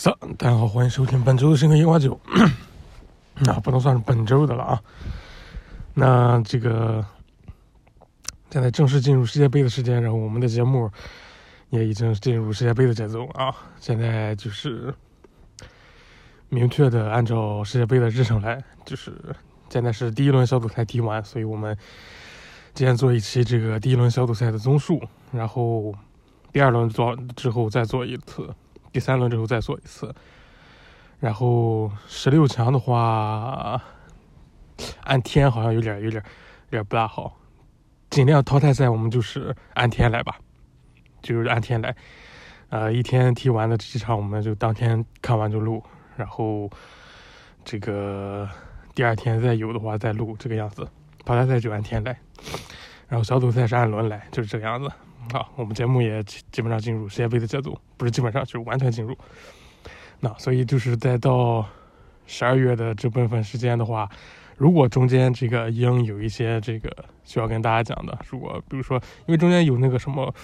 三，大家好，欢迎收听本周的《深刻夜话九》。那 不能算是本周的了啊。那这个现在正式进入世界杯的时间，然后我们的节目也已经进入世界杯的节奏啊。现在就是明确的按照世界杯的日程来，就是现在是第一轮小组赛踢完，所以我们今天做一期这个第一轮小组赛的综述，然后第二轮做之后再做一次。第三轮之后再做一次，然后十六强的话，按天好像有点有点有点不大好，尽量淘汰赛我们就是按天来吧，就是按天来，呃，一天踢完的这几场我们就当天看完就录，然后这个第二天再有的话再录这个样子，淘汰赛就按天来，然后小组赛是按轮来，就是这个样子。好，我们节目也基本上进入世界杯的节奏，不是基本上，就是完全进入。那所以就是在到十二月的这部分时间的话，如果中间这个应有一些这个需要跟大家讲的，如果比如说因为中间有那个什么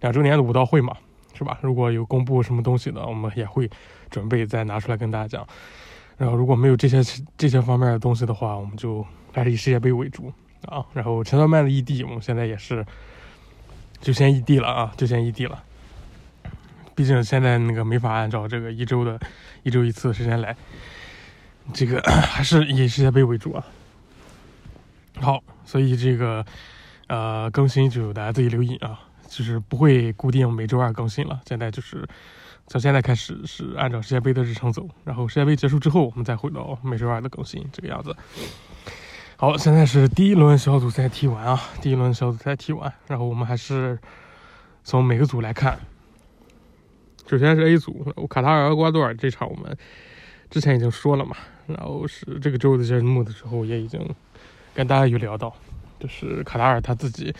两周年的舞蹈会嘛，是吧？如果有公布什么东西的，我们也会准备再拿出来跟大家讲。然后如果没有这些这些方面的东西的话，我们就还是以世界杯为主啊。然后陈道曼的异地，我们现在也是。就先异地了啊，就先异地了。毕竟现在那个没法按照这个一周的一周一次的时间来，这个 还是以世界杯为主啊。好，所以这个呃更新就大家自己留意啊，就是不会固定每周二更新了。现在就是从现在开始是按照世界杯的日程走，然后世界杯结束之后，我们再回到每周二的更新这个样子。好，现在是第一轮小组赛踢完啊，第一轮小组赛踢完，然后我们还是从每个组来看。首先是 A 组，卡塔尔、厄瓜多尔这场我们之前已经说了嘛，然后是这个周的节目的时候也已经跟大家有聊到，就是卡塔尔他自己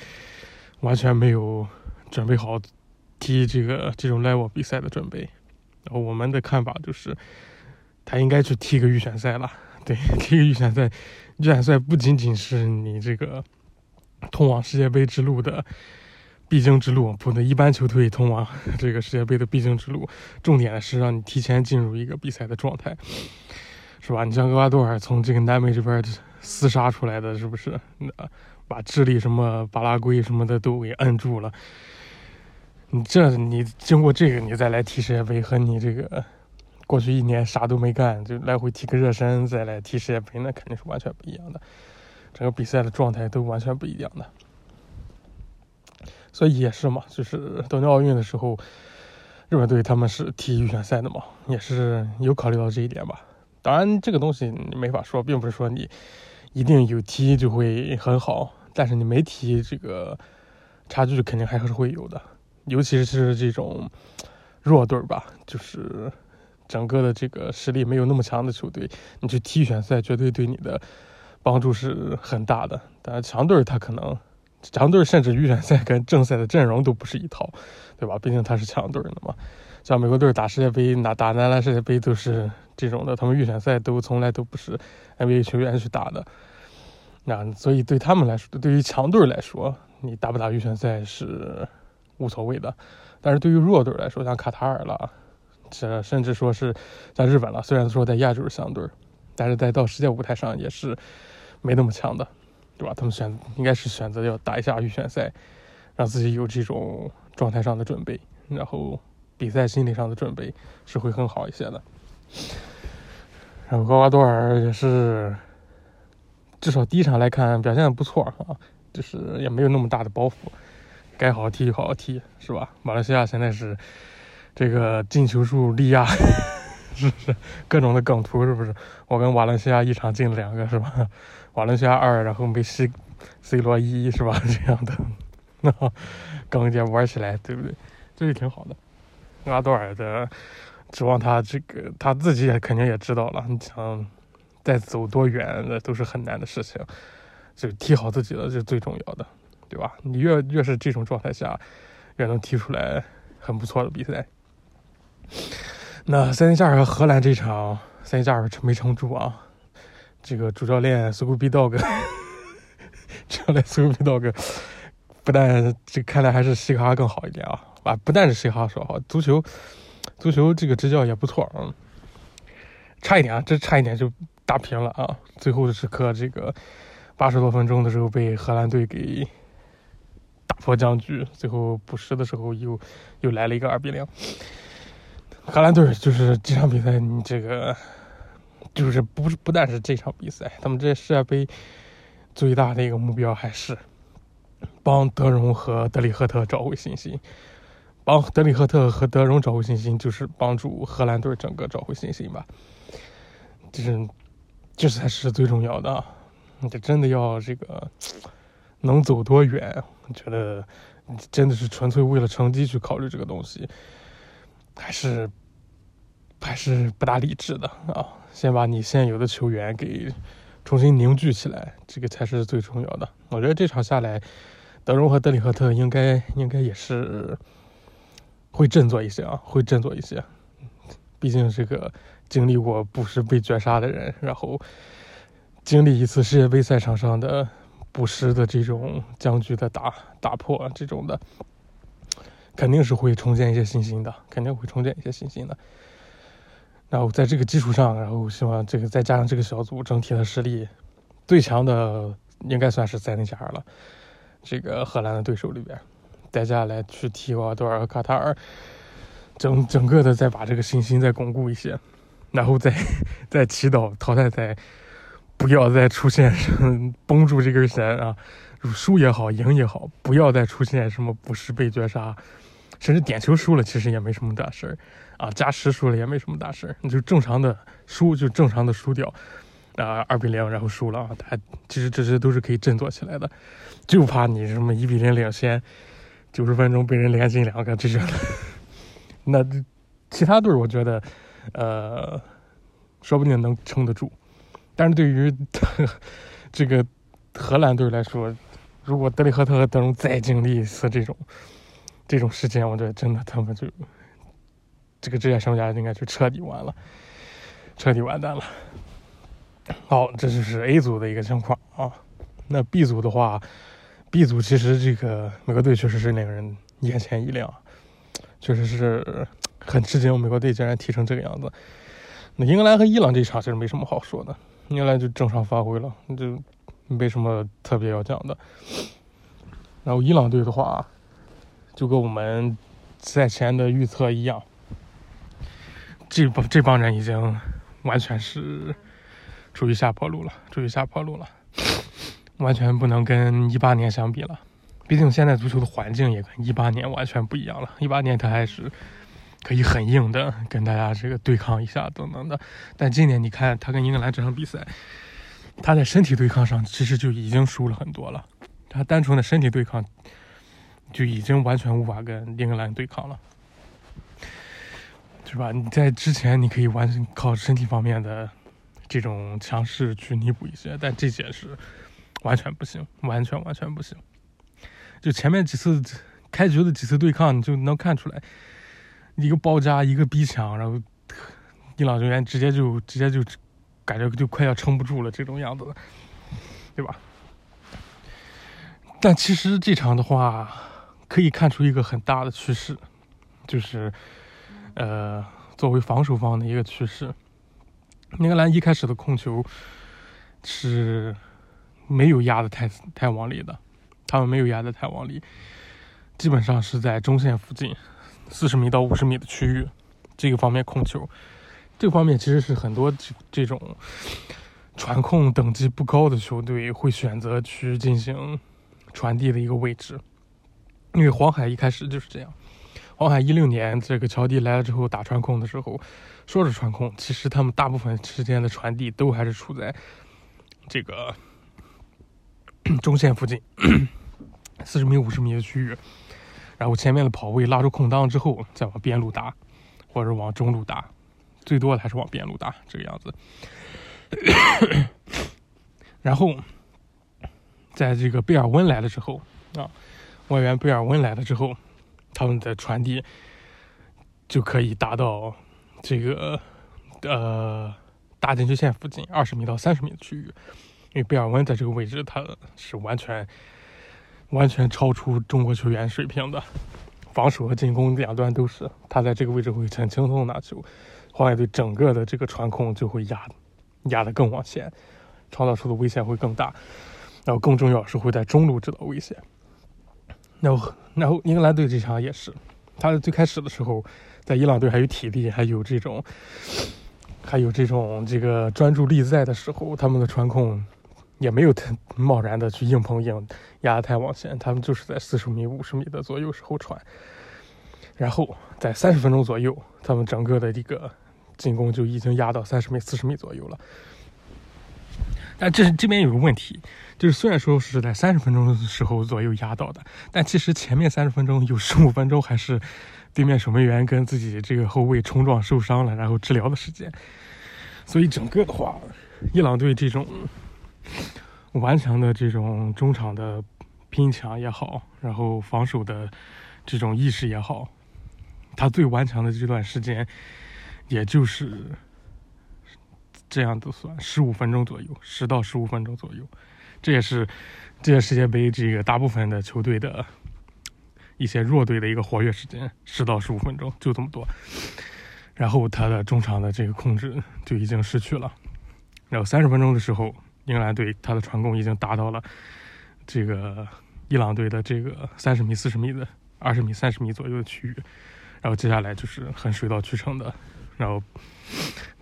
完全没有准备好踢这个这种 level 比赛的准备，然后我们的看法就是他应该去踢个预选赛了。对，踢个预选赛，预选赛不仅仅是你这个通往世界杯之路的必经之路，不能一般球队通往这个世界杯的必经之路。重点是让你提前进入一个比赛的状态，是吧？你像厄瓜多尔从这个南美这边厮杀出来的，是不是？那把智利、什么巴拉圭什么的都给摁住了。你这，你经过这个，你再来踢世界杯，和你这个。过去一年啥都没干，就来回踢个热身，再来踢世界杯，那肯定是完全不一样的。整个比赛的状态都完全不一样的。所以也是嘛，就是东京奥运的时候，日本队他们是踢预选赛的嘛，也是有考虑到这一点吧。当然，这个东西你没法说，并不是说你一定有踢就会很好，但是你没踢，这个差距肯定还是会有的。尤其是这种弱队吧，就是。整个的这个实力没有那么强的球队，你去踢预选赛绝对对你的帮助是很大的。但是强队他可能强队甚至预选赛跟正赛的阵容都不是一套，对吧？毕竟他是强队的嘛。像美国队打世界杯、打打男篮世界杯都是这种的，他们预选赛都从来都不是 NBA 球员去打的。那所以对他们来说，对于强队来说，你打不打预选赛是无所谓的。但是对于弱队来说，像卡塔尔了。这甚至说是像日本了，虽然说在亚洲是强队，但是在到世界舞台上也是没那么强的，对吧？他们选应该是选择要打一下预选赛，让自己有这种状态上的准备，然后比赛心理上的准备是会更好一些的。然后厄瓜多尔也是，至少第一场来看表现的不错啊，就是也没有那么大的包袱，该好好踢就好好踢，是吧？马来西亚现在是。这个进球数力压，是不是各种的梗图？是不是我跟瓦伦西亚一场进了两个，是吧？瓦伦西亚二，然后梅西、C 罗一，是吧？这样的，那梗也玩起来，对不对？这就挺好的。阿多尔的指望他这个，他自己也肯定也知道了。你想再走多远，那都是很难的事情。就踢好自己的，是最重要的，对吧？你越越是这种状态下，越能踢出来很不错的比赛。那塞内加尔和荷兰这场，塞内加尔没撑住啊！这个主教练苏古比道格，主教练苏古比道格，不但这看来还是西卡更好一点啊！啊，不但是西卡说好，足球足球这个执教也不错啊，差一点啊，这差一点就打平了啊！最后的时刻，这个八十多分钟的时候被荷兰队给打破僵局，最后补时的时候又又来了一个二比零。荷兰队就是这场比赛，你这个就是不是不但是这场比赛，他们这世界杯最大的一个目标还是帮德容和德里赫特找回信心。帮德里赫特和德容找回信心，就是帮助荷兰队整个找回信心吧。就是，这才是最重要的。你真的要这个能走多远？觉得真的是纯粹为了成绩去考虑这个东西，还是还是不大理智的啊！先把你现有的球员给重新凝聚起来，这个才是最重要的。我觉得这场下来，德容和德里赫特应该应该也是。会振作一些啊，会振作一些。毕竟这个经历过不时被绝杀的人，然后经历一次世界杯赛场上的不时的这种僵局的打打破，这种的，肯定是会重建一些信心的，肯定会重建一些信心的。然后在这个基础上，然后希望这个再加上这个小组整体的实力最强的，应该算是塞内加尔了。这个荷兰的对手里边。代价来去踢奥多尔、卡塔尔，整整个的再把这个信心再巩固一些，然后再 再祈祷淘汰赛不要再出现绷住这根弦啊，输也好，赢也好，不要再出现什么不是被绝杀，甚至点球输了其实也没什么大事儿啊，加时输了也没什么大事儿，你就正常的输就正常的输掉啊，二比零然后输了啊，他其实这些都是可以振作起来的，就怕你什么一比零领先。九十分钟被人连进两个，这 是那其他队我觉得，呃，说不定能撑得住。但是对于 这个荷兰队来说，如果德里赫特和德容再经历一次这种这种事件，我觉得真的他们就这个职业生涯应该就彻底完了，彻底完蛋了。好，这就是 A 组的一个情况啊。那 B 组的话。B 组其实这个美国队确实是令人眼前一亮，确实是很吃惊，美国队竟然踢成这个样子。那英格兰和伊朗这一场其实没什么好说的，英格兰就正常发挥了，就没什么特别要讲的。然后伊朗队的话，就跟我们赛前的预测一样，这帮这帮人已经完全是处于下坡路了，处于下坡路了。完全不能跟一八年相比了，毕竟现在足球的环境也跟一八年完全不一样了。一八年他还是可以很硬的跟大家这个对抗一下等等的，但今年你看他跟英格兰这场比赛，他在身体对抗上其实就已经输了很多了。他单纯的身体对抗就已经完全无法跟英格兰对抗了，是吧？你在之前你可以完全靠身体方面的这种强势去弥补一些，但这些是。完全不行，完全完全不行。就前面几次开局的几次对抗，你就能看出来，一个包夹，一个逼抢，然后伊朗球员直接就直接就感觉就快要撑不住了这种样子，对吧？但其实这场的话，可以看出一个很大的趋势，就是呃，作为防守方的一个趋势，英格兰一开始的控球是。没有压的太太往里的，他们没有压的太往里，基本上是在中线附近，四十米到五十米的区域，这个方面控球，这方面其实是很多这这种传控等级不高的球队会选择去进行传递的一个位置，因为黄海一开始就是这样，黄海一六年这个乔迪来了之后打传控的时候，说是传控，其实他们大部分时间的传递都还是处在这个。中线附近，四十米、五十米的区域，然后前面的跑位拉出空档之后，再往边路打，或者往中路打，最多的还是往边路打这个样子。然后，在这个贝尔温来了之后啊，外援贝尔温来了之后，他们的传递就可以达到这个呃大禁区线附近二十米到三十米的区域。因为贝尔温在这个位置，他是完全完全超出中国球员水平的，防守和进攻两端都是，他在这个位置会很轻松拿球，黄海队整个的这个传控就会压压得更往前，创造出的危险会更大，然后更重要是会在中路制造危险。然后，然后英格兰队这场也是，他最开始的时候，在伊朗队还有体力，还有这种，还有这种这个专注力在的时候，他们的传控也没有太贸然的去硬碰硬，压得太往前，他们就是在四十米、五十米的左右时候传，然后在三十分钟左右，他们整个的这个进攻就已经压到三十米、四十米左右了。但这是这边有个问题，就是虽然说是在三十分钟的时候左右压到的，但其实前面三十分钟有十五分钟还是对面守门员跟自己这个后卫冲撞受伤了，然后治疗的时间。所以整个的话，伊朗队这种顽强的这种中场的拼抢也好，然后防守的这种意识也好，他最顽强的这段时间，也就是。这样都算十五分钟左右，十到十五分钟左右，这也是这届世界杯这个大部分的球队的一些弱队的一个活跃时间，十到十五分钟就这么多。然后他的中场的这个控制就已经失去了。然后三十分钟的时候，英格兰队他的传攻已经达到了这个伊朗队的这个三十米、四十米的二十米、三十米左右的区域。然后接下来就是很水到渠成的。然后，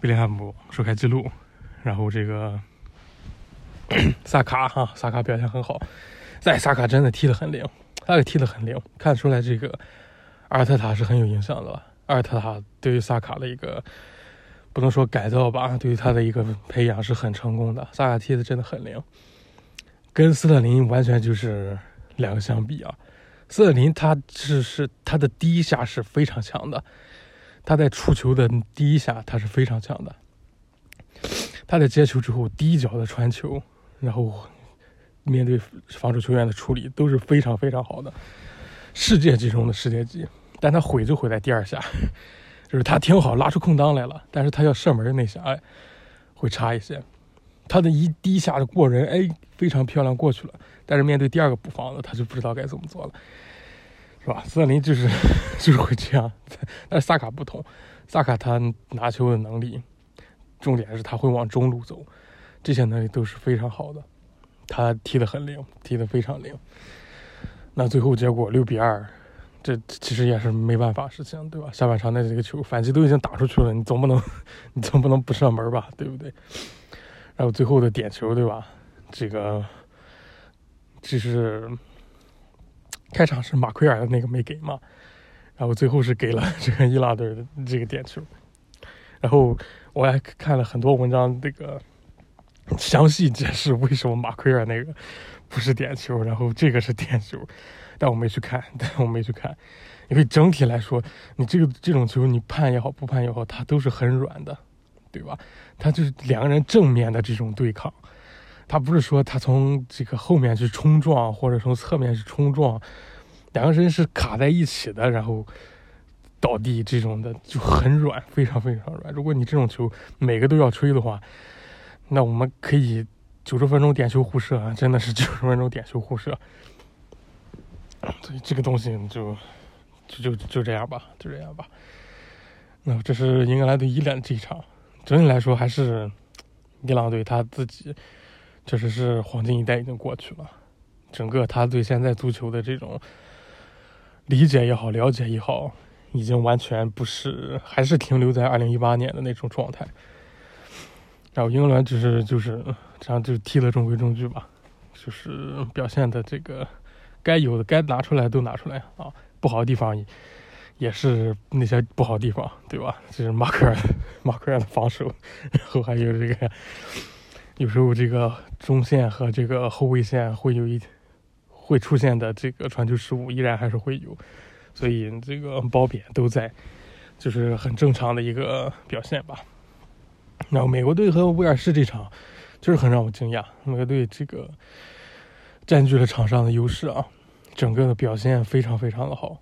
贝林汉姆首开纪录，然后这个 萨卡哈，萨卡表现很好，在萨卡真的踢得很灵，他也踢得很灵，看出来这个阿尔特塔是很有影响的。阿尔特塔对于萨卡的一个不能说改造吧，对于他的一个培养是很成功的。萨卡踢的真的很灵，跟斯特林完全就是两个相比啊。斯特林他是是他的第一下是非常强的。他在触球的第一下，他是非常强的。他在接球之后，第一脚的传球，然后面对防守球员的处理都是非常非常好的，世界级中的世界级。但他毁就毁在第二下，就是他挺好，拉出空当来了，但是他要射门那下，哎，会差一些。他的一第一下的过人，哎，非常漂亮过去了，但是面对第二个补防的，他就不知道该怎么做了。是吧？斯特林就是 就是会这样，但是萨卡不同，萨卡他拿球的能力，重点是他会往中路走，这些能力都是非常好的，他踢得很灵，踢得非常灵。那最后结果六比二，这其实也是没办法事情，对吧？下半场那几个球反击都已经打出去了，你总不能 你总不能不射门吧，对不对？然后最后的点球，对吧？这个就是。开场是马奎尔的那个没给嘛，然后最后是给了 这个伊拉队的这个点球，然后我还看了很多文章，这个详细解释为什么马奎尔那个不是点球，然后这个是点球，但我没去看，但我没去看，因为整体来说，你这个这种球你判也好，不判也好，它都是很软的，对吧？它就是两个人正面的这种对抗。他不是说他从这个后面去冲撞，或者从侧面去冲撞，两个人是卡在一起的，然后倒地这种的就很软，非常非常软。如果你这种球每个都要吹的话，那我们可以九十分钟点球互射啊，真的是九十分钟点球互射。所以这个东西就就就就这样吧，就这样吧。那这是英格兰队伊朗这一场，整体来说还是伊朗队他自己。确实是黄金一代已经过去了，整个他对现在足球的这种理解也好、了解也好，已经完全不是，还是停留在二零一八年的那种状态。然后英格兰只是就是这样就踢了中规中矩吧，就是表现的这个该有的、该拿出来都拿出来啊，不好的地方也是那些不好的地方，对吧？就是马克尔、马克尔的防守，然后还有这个。有时候这个中线和这个后卫线会有一会出现的这个传球失误，依然还是会有，所以这个褒贬都在，就是很正常的一个表现吧。然后美国队和威尔士这场就是很让我惊讶，美国队这个占据了场上的优势啊，整个的表现非常非常的好，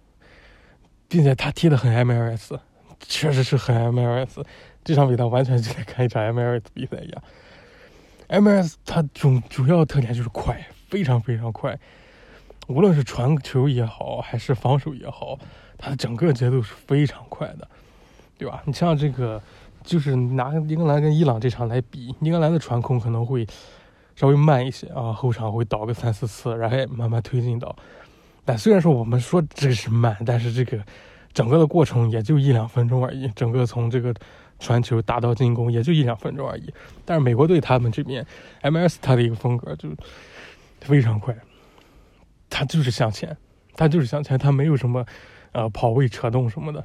并且他踢的很 MLS，确实是很 MLS，这场比赛完全就在看一场 MLS 比赛一样。M S 它主主要特点就是快，非常非常快，无论是传球也好，还是防守也好，它的整个节奏是非常快的，对吧？你像这个，就是拿英格兰跟伊朗这场来比，英格兰的传控可能会稍微慢一些啊，后场会倒个三四次，然后慢慢推进到。但虽然说我们说这是慢，但是这个整个的过程也就一两分钟而已，整个从这个传球打到进攻也就一两分钟而已。但是美国队他们这边，MS 他的一个风格就非常快。他就是向前，他就是向前，他没有什么，呃，跑位扯动什么的。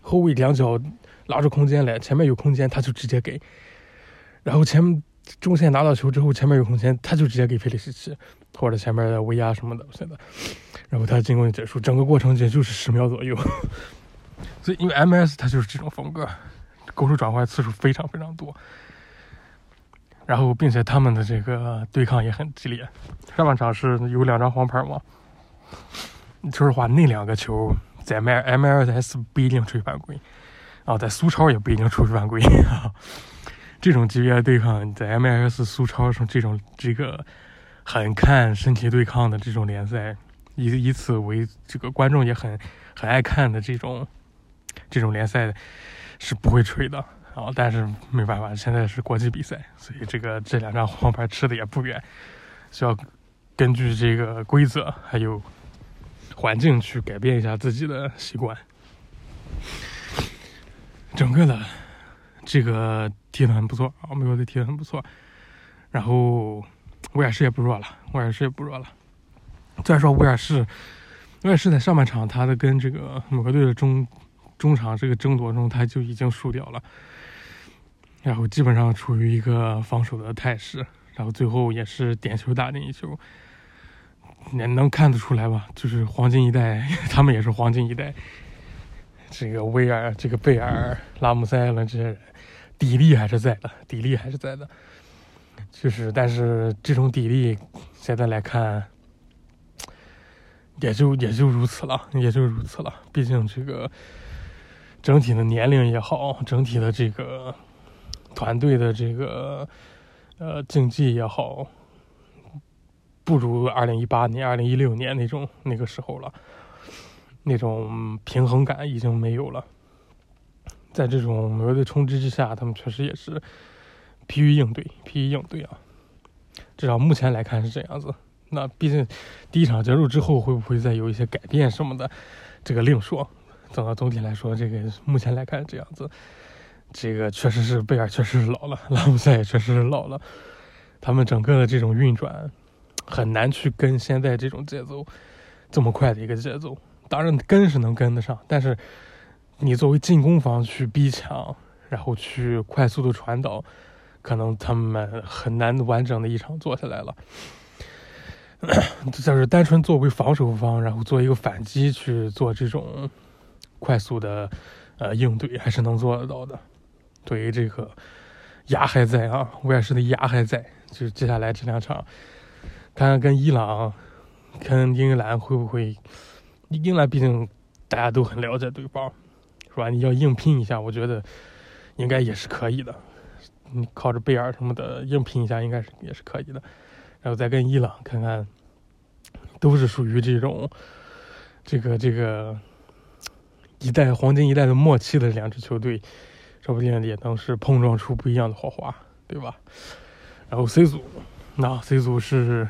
后卫两脚拉出空间来，前面有空间他就直接给。然后前中线拿到球之后，前面有空间他就直接给佩利西奇或者前面的威亚什么的，现在，然后他进攻结束，整个过程也就是十秒左右。所以因为 MS 他就是这种风格，攻守转换次数非常非常多。然后，并且他们的这个对抗也很激烈。上半场是有两张黄牌嘛？说实话，那两个球在 M M S 不一定吹犯规，啊，在苏超也不一定吹犯规。这种级别的对抗，在 M S 苏超上，这种这个很看身体对抗的这种联赛，以以此为这个观众也很很爱看的这种这种联赛，是不会吹的。啊，但是没办法，现在是国际比赛，所以这个这两张黄牌吃的也不远，需要根据这个规则还有环境去改变一下自己的习惯。整个的这个踢的很不错啊，美国队踢的很不错，然后威尔士也不弱了，威尔士也不弱了。虽然说威尔士，威尔士在上半场他的跟这个某个队的中中场这个争夺中，他就已经输掉了。然后基本上处于一个防守的态势，然后最后也是点球打进一球，也能看得出来吧？就是黄金一代，他们也是黄金一代。这个威尔、这个贝尔、拉姆塞了这些人，底力还是在的，底力还是在的。就是，但是这种底力现在来看，也就也就如此了，也就如此了。毕竟这个整体的年龄也好，整体的这个。团队的这个呃竞技也好，不如二零一八年、二零一六年那种那个时候了，那种平衡感已经没有了。在这种美国队冲击之下，他们确实也是疲于应对，疲于应对啊。至少目前来看是这样子。那毕竟第一场结束之后，会不会再有一些改变什么的，这个另说。总的总体来说，这个目前来看这样子。这个确实是贝尔，确实是老了，拉姆塞也确实是老了，他们整个的这种运转很难去跟现在这种节奏这么快的一个节奏。当然跟是能跟得上，但是你作为进攻方去逼抢，然后去快速的传导，可能他们很难完整的一场做下来了。就是单纯作为防守方，然后做一个反击去做这种快速的呃应对，还是能做得到的。对于这个牙还在啊，威尔士的牙还在，就是接下来这两场，看看跟伊朗、跟英格兰会不会？英格兰毕竟大家都很了解对方，是吧？你要硬拼一下，我觉得应该也是可以的。你靠着贝尔什么的硬拼一下，应该是也是可以的。然后再跟伊朗看看，都是属于这种这个这个一代黄金一代的默契的两支球队。说不定也能是碰撞出不一样的火花，对吧？然后 C 组，那 C 组是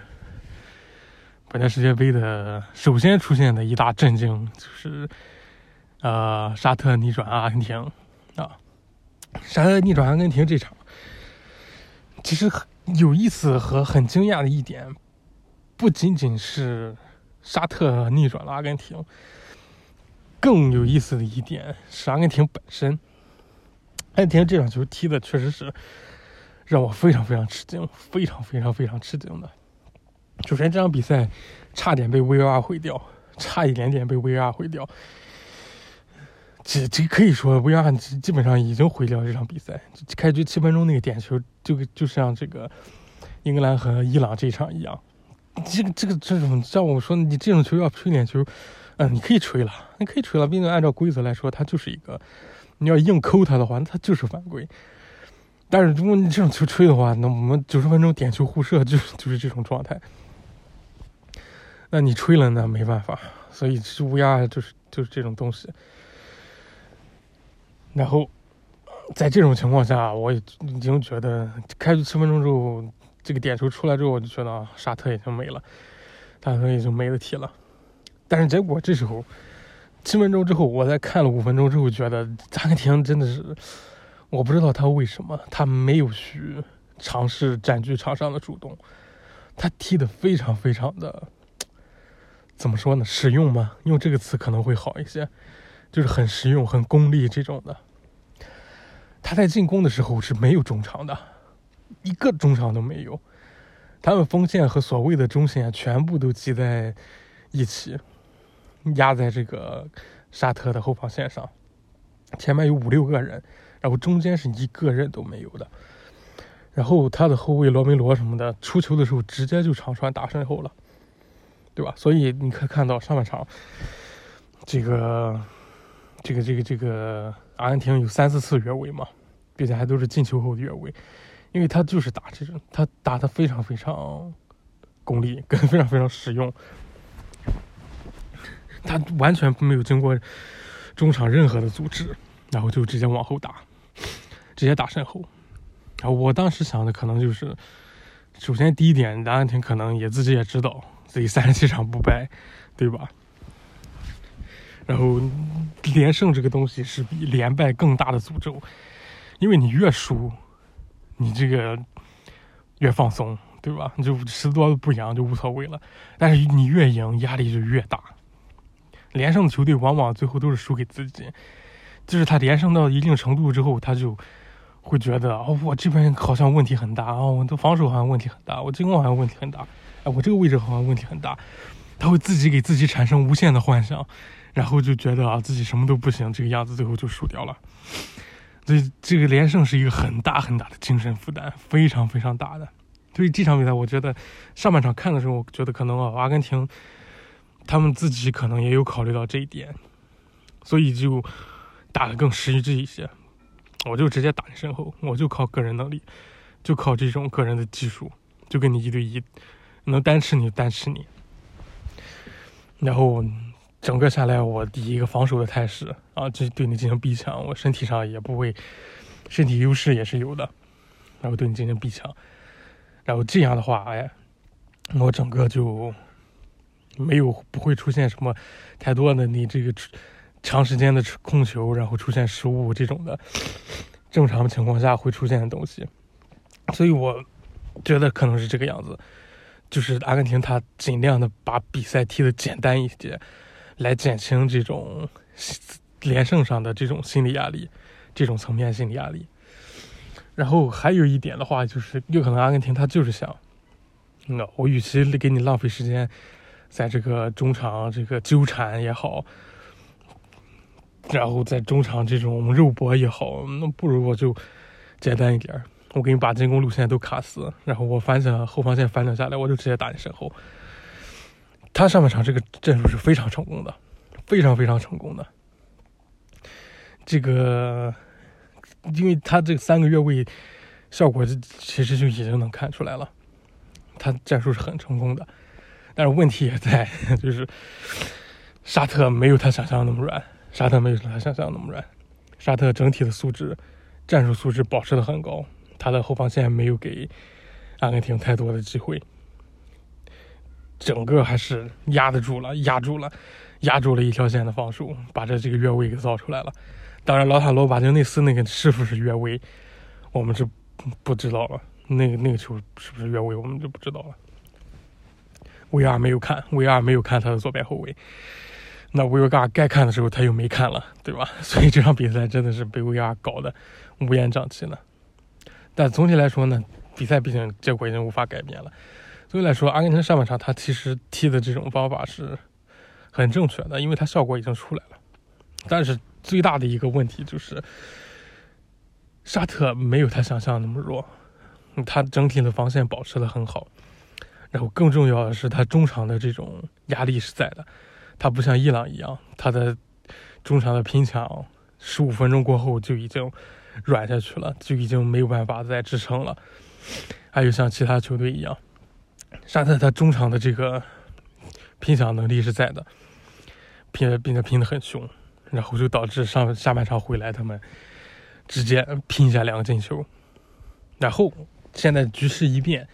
本届世界杯的首先出现的一大震惊，就是呃沙特逆转阿根廷啊！沙特逆转阿根廷这场，其实很有意思和很惊讶的一点，不仅仅是沙特逆转了阿根廷，更有意思的一点是阿根廷本身。阿根廷这场球踢的确实是让我非常非常吃惊，非常非常非常吃惊的。首先，这场比赛差点被 VR 毁掉，差一点点被 VR 毁掉。这这可以说 VR 基本上已经毁掉这场比赛。开局七分钟那个点球，就就像这个英格兰和伊朗这一场一样。这个这个这种像我说，你这种球要吹点球，嗯，你可以吹了，你可以吹了。毕竟按照规则来说，它就是一个。你要硬抠它的话，那他就是犯规。但是如果你这种球吹的话，那我们九十分钟点球互射就就是这种状态。那你吹了呢，没办法。所以乌鸦就是就是这种东西。然后在这种情况下，我已经觉得开出七分钟之后，这个点球出来之后，我就觉得啊沙特已经没了，大特已经没得踢了。但是结果这时候七分钟之后，我在看了五分钟之后，觉得阿根廷真的是，我不知道他为什么他没有去尝试占据场上的主动，他踢的非常非常的。怎么说呢？实用吗？用这个词可能会好一些，就是很实用、很功利这种的。他在进攻的时候是没有中场的，一个中场都没有。他们锋线和所谓的中线全部都挤在一起，压在这个沙特的后防线上。前面有五六个人，然后中间是一个人都没有的。然后他的后卫罗梅罗什么的出球的时候，直接就长传打身后了。对吧？所以你可以看到上半场，这个、这个、这个、这个阿根廷有三四次越位嘛，并且还都是进球后的越位，因为他就是打这种，他打的非常非常功利，跟非常非常实用，他完全没有经过中场任何的组织，然后就直接往后打，直接打身后。然后我当时想的可能就是，首先第一点，阿根廷可能也自己也知道。自己三十七场不败，对吧？然后连胜这个东西是比连败更大的诅咒，因为你越输，你这个越放松，对吧？你就十多不赢就无所谓了。但是你越赢，压力就越大。连胜的球队往往最后都是输给自己，就是他连胜到一定程度之后，他就会觉得哦，我这边好像问题很大啊，我的防守好像问题很大，我进攻好像问题很大。哎，我这个位置好像问题很大，他会自己给自己产生无限的幻想，然后就觉得啊自己什么都不行，这个样子最后就输掉了。所以这个连胜是一个很大很大的精神负担，非常非常大的。所以这场比赛，我觉得上半场看的时候，我觉得可能啊阿根廷他们自己可能也有考虑到这一点，所以就打得更实质一些。我就直接打你身后，我就靠个人能力，就靠这种个人的技术，就跟你一对一。能单吃你就单吃你，然后整个下来我第一个防守的态势啊，就对你进行逼抢，我身体上也不会，身体优势也是有的，然后对你进行逼抢，然后这样的话，哎，我整个就没有不会出现什么太多的你这个长时间的控球，然后出现失误这种的正常情况下会出现的东西，所以我觉得可能是这个样子。就是阿根廷，他尽量的把比赛踢得简单一些，来减轻这种连胜上的这种心理压力，这种层面心理压力。然后还有一点的话，就是有可能阿根廷他就是想，那我与其给你浪费时间，在这个中场这个纠缠也好，然后在中场这种肉搏也好，那不如我就简单一点。我给你把进攻路线都卡死，然后我反正后防线反整下来，我就直接打你身后。他上半场这个战术是非常成功的，非常非常成功的。这个，因为他这三个越位效果，其实就已经能看出来了，他战术是很成功的。但是问题也在，就是沙特没有他想象那么软，沙特没有他想象那么软，沙特整体的素质、战术素质保持的很高。他的后防线没有给阿根廷太多的机会，整个还是压得住了，压住了，压住了一条线的防守，把这这个越位给造出来了。当然，老塔罗巴金内斯那个是不是越位，我们是不知道了。那个那个球是不是越位，我们就不知道了。维尔没有看，维尔没有看他的左边后卫。那维尔嘎该看的时候他又没看了，对吧？所以这场比赛真的是被维尔搞得乌烟瘴气呢。但总体来说呢，比赛毕竟结果已经无法改变了。所以来说，阿根廷上半场他其实踢的这种方法是很正确的，因为他效果已经出来了。但是最大的一个问题就是，沙特没有他想象那么弱，他整体的防线保持的很好。然后更重要的是，他中场的这种压力是在的，他不像伊朗一样，他的中场的拼抢十五分钟过后就已经。软下去了，就已经没有办法再支撑了。还有像其他球队一样，沙特他中场的这个拼抢能力是在的，拼并且拼得很凶，然后就导致上下半场回来他们直接拼下两个进球，然后现在局势一变，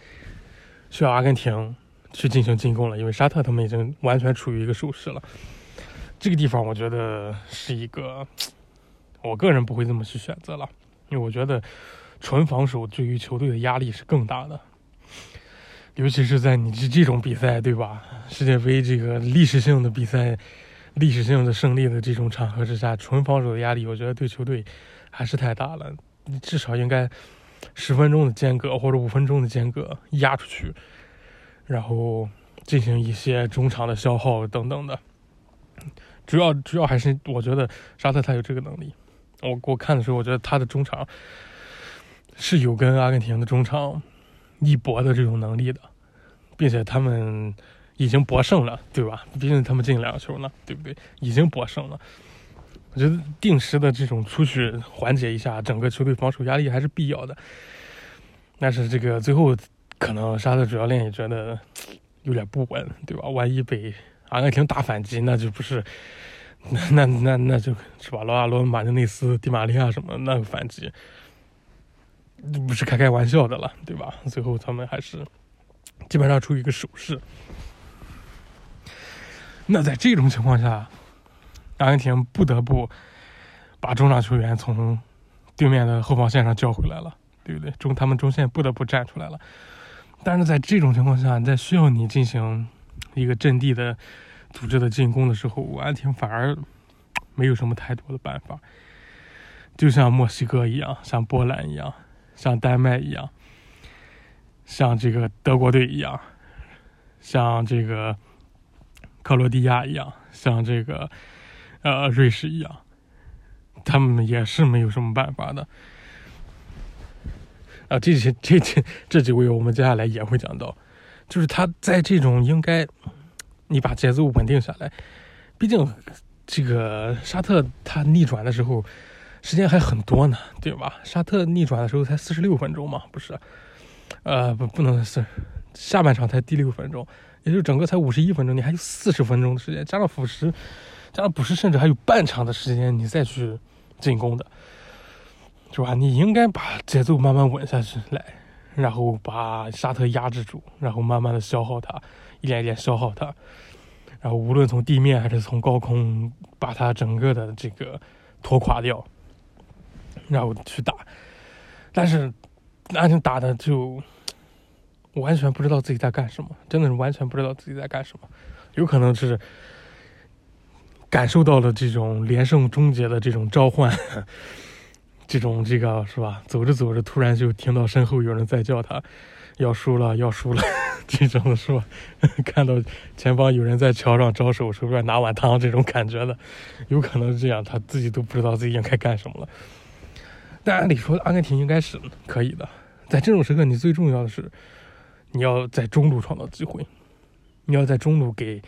需要阿根廷去进行进攻了，因为沙特他们已经完全处于一个守势了。这个地方我觉得是一个，我个人不会这么去选择了，因为我觉得纯防守对于球队的压力是更大的。尤其是在你这这种比赛，对吧？世界杯这个历史性的比赛、历史性的胜利的这种场合之下，纯防守的压力，我觉得对球队还是太大了。你至少应该十分钟的间隔或者五分钟的间隔压出去，然后进行一些中场的消耗等等的。主要主要还是我觉得沙特他有这个能力。我我看的时候，我觉得他的中场是有跟阿根廷的中场。一搏的这种能力的，并且他们已经搏胜了，对吧？毕竟他们进两个球呢，对不对？已经搏胜了。我觉得定时的这种出去缓解一下整个球队防守压力还是必要的。但是这个最后可能沙特主教练也觉得有点不稳，对吧？万一被阿根廷打反击，那就不是那那那那就是吧？罗阿罗、马丁内斯、迪马利亚什么那个反击。不是开开玩笑的了，对吧？最后他们还是基本上处于一个守势。那在这种情况下，阿根廷不得不把中场球员从对面的后防线上叫回来了，对不对？中他们中线不得不站出来了。但是在这种情况下，在需要你进行一个阵地的组织的进攻的时候，阿根廷反而没有什么太多的办法，就像墨西哥一样，像波兰一样。像丹麦一样，像这个德国队一样，像这个克罗地亚一样，像这个呃瑞士一样，他们也是没有什么办法的。啊，这些这这这几位我们接下来也会讲到，就是他在这种应该你把节奏稳定下来，毕竟这个沙特他逆转的时候。时间还很多呢，对吧？沙特逆转的时候才四十六分钟嘛，不是？呃，不，不能是下半场才第六分钟，也就整个才五十一分钟，你还有四十分钟的时间，加上补时，加上补时，甚至还有半场的时间，你再去进攻的，是吧？你应该把节奏慢慢稳下去来，然后把沙特压制住，然后慢慢的消耗它，一点一点消耗它，然后无论从地面还是从高空，把它整个的这个拖垮掉。然后去打，但是那天打的就完全不知道自己在干什么，真的是完全不知道自己在干什么。有可能是感受到了这种连胜终结的这种召唤，这种这个是吧？走着走着，突然就听到身后有人在叫他要输了，要输了，这种是吧？看到前方有人在桥上招手，手边拿碗汤，这种感觉的，有可能是这样，他自己都不知道自己应该干什么了。但按理说，阿根廷应该是可以的。在这种时刻，你最重要的是，你要在中路创造机会，你要在中路给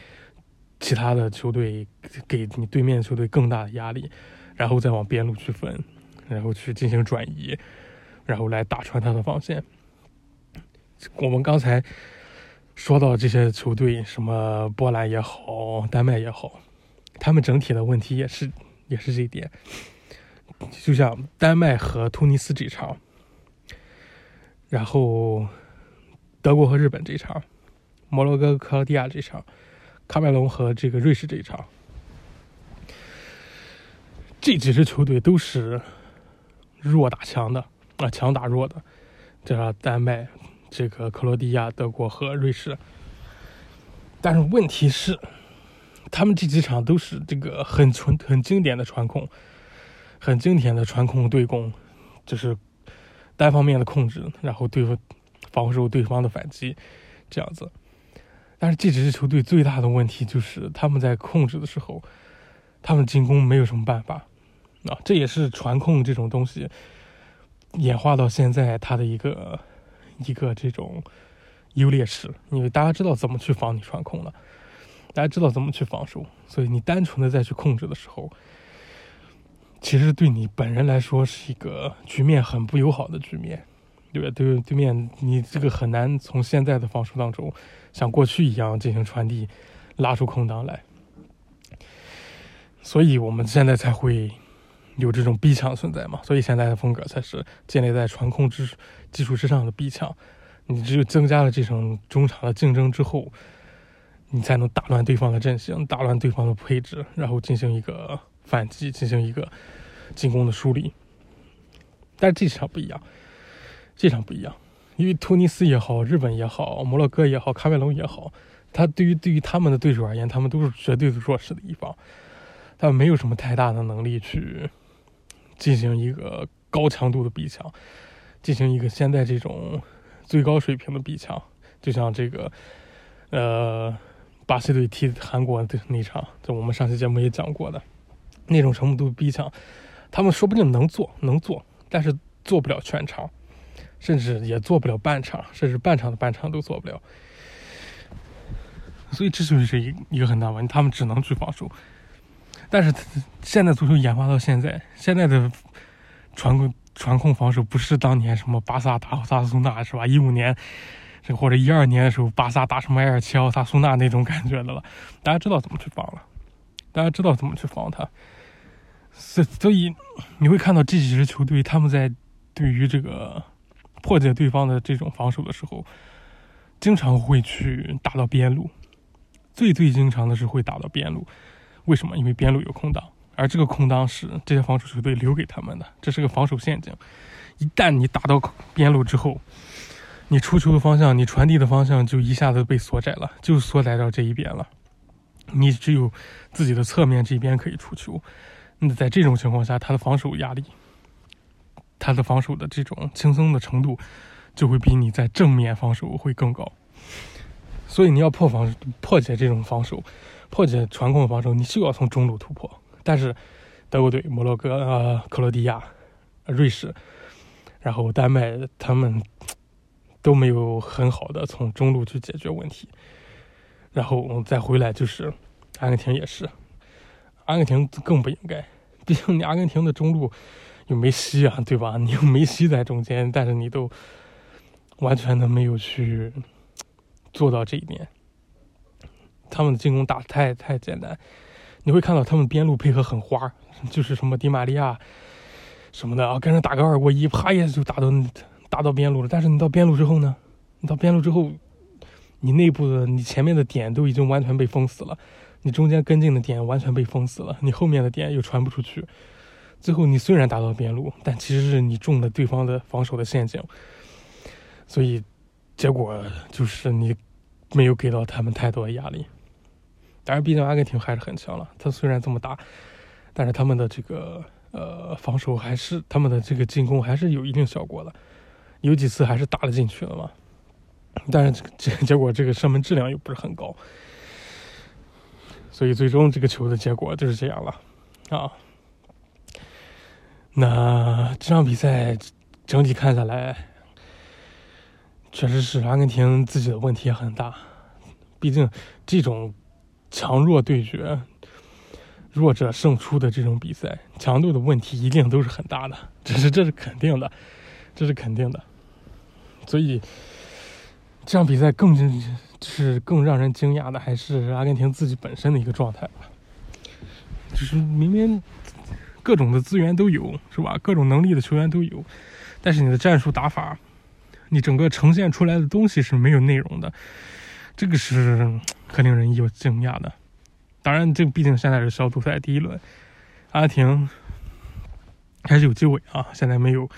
其他的球队，给你对面球队更大的压力，然后再往边路去分，然后去进行转移，然后来打穿他的防线。我们刚才说到这些球队，什么波兰也好，丹麦也好，他们整体的问题也是也是这一点。就像丹麦和突尼斯这一场，然后德国和日本这一场，摩洛哥、克罗地亚这一场，喀麦隆和这个瑞士这一场，这几支球队都是弱打强的。啊，强打弱的。这样丹麦、这个克罗地亚、德国和瑞士，但是问题是，他们这几场都是这个很纯、很经典的传控。很经典的传控对攻，就是单方面的控制，然后对付防守对方的反击，这样子。但是这支球队最大的问题就是他们在控制的时候，他们进攻没有什么办法。啊，这也是传控这种东西演化到现在它的一个一个这种优劣势，因为大家知道怎么去防你传控了，大家知道怎么去防守，所以你单纯的再去控制的时候。其实对你本人来说是一个局面很不友好的局面，对吧？对对面，你这个很难从现在的防守当中像过去一样进行传递拉出空档来。所以我们现在才会有这种逼抢存在嘛。所以现在的风格才是建立在传控之基础之上的逼抢。你只有增加了这种中场的竞争之后，你才能打乱对方的阵型，打乱对方的配置，然后进行一个反击，进行一个进攻的梳理。但是这场不一样，这场不一样，因为突尼斯也好，日本也好，摩洛哥也好，喀麦隆也好，他对于对于他们的对手而言，他们都是绝对的弱势的一方，他们没有什么太大的能力去进行一个高强度的逼抢，进行一个现在这种最高水平的逼抢，就像这个呃巴西队踢韩国的那场，这我们上期节目也讲过的那种程度的逼抢，他们说不定能做，能做。但是做不了全场，甚至也做不了半场，甚至半场的半场都做不了。所以这就是一一个很大问题，他们只能去防守。但是现在足球演化到现在，现在的传控传控防守不是当年什么巴萨打奥萨苏纳是吧？一五年这或者一二年的时候，巴萨打什么埃尔切奥萨苏纳那种感觉的了。大家知道怎么去防了，大家知道怎么去防他。所以你会看到这几支球队，他们在对于这个破解对方的这种防守的时候，经常会去打到边路。最最经常的是会打到边路，为什么？因为边路有空档，而这个空档是这些防守球队留给他们的，这是个防守陷阱。一旦你打到边路之后，你出球的方向，你传递的方向就一下子被缩窄了，就缩窄到这一边了。你只有自己的侧面这边可以出球。那在这种情况下，他的防守压力，他的防守的这种轻松的程度，就会比你在正面防守会更高。所以你要破防破解这种防守，破解传控防守，你就要从中路突破。但是德国队、摩洛哥、呃克罗地亚、瑞士，然后丹麦，他们都没有很好的从中路去解决问题。然后再回来就是阿根廷也是。阿根廷更不应该，毕竟你阿根廷的中路有梅西啊，对吧？你有梅西在中间，但是你都完全的没有去做到这一点。他们的进攻打太太简单，你会看到他们边路配合很花，就是什么迪玛利亚什么的啊，跟人打个二过一，啪一下就打到打到边路了。但是你到边路之后呢？你到边路之后，你内部的你前面的点都已经完全被封死了。你中间跟进的点完全被封死了，你后面的点又传不出去，最后你虽然打到边路，但其实是你中了对方的防守的陷阱，所以结果就是你没有给到他们太多的压力。当然，毕竟阿根廷还是很强了，他虽然这么打，但是他们的这个呃防守还是他们的这个进攻还是有一定效果的，有几次还是打了进去了嘛，但是结结果这个射门质量又不是很高。所以最终这个球的结果就是这样了，啊，那这场比赛整体看下来，确实是阿根廷自己的问题也很大，毕竟这种强弱对决、弱者胜出的这种比赛，强度的问题一定都是很大的，这是这是肯定的，这是肯定的，所以这场比赛更。是更让人惊讶的，还是阿根廷自己本身的一个状态吧？就是明明各种的资源都有，是吧？各种能力的球员都有，但是你的战术打法，你整个呈现出来的东西是没有内容的，这个是很令人有惊讶的。当然，这毕竟现在是小组赛第一轮，阿根廷还是有机会啊！现在没有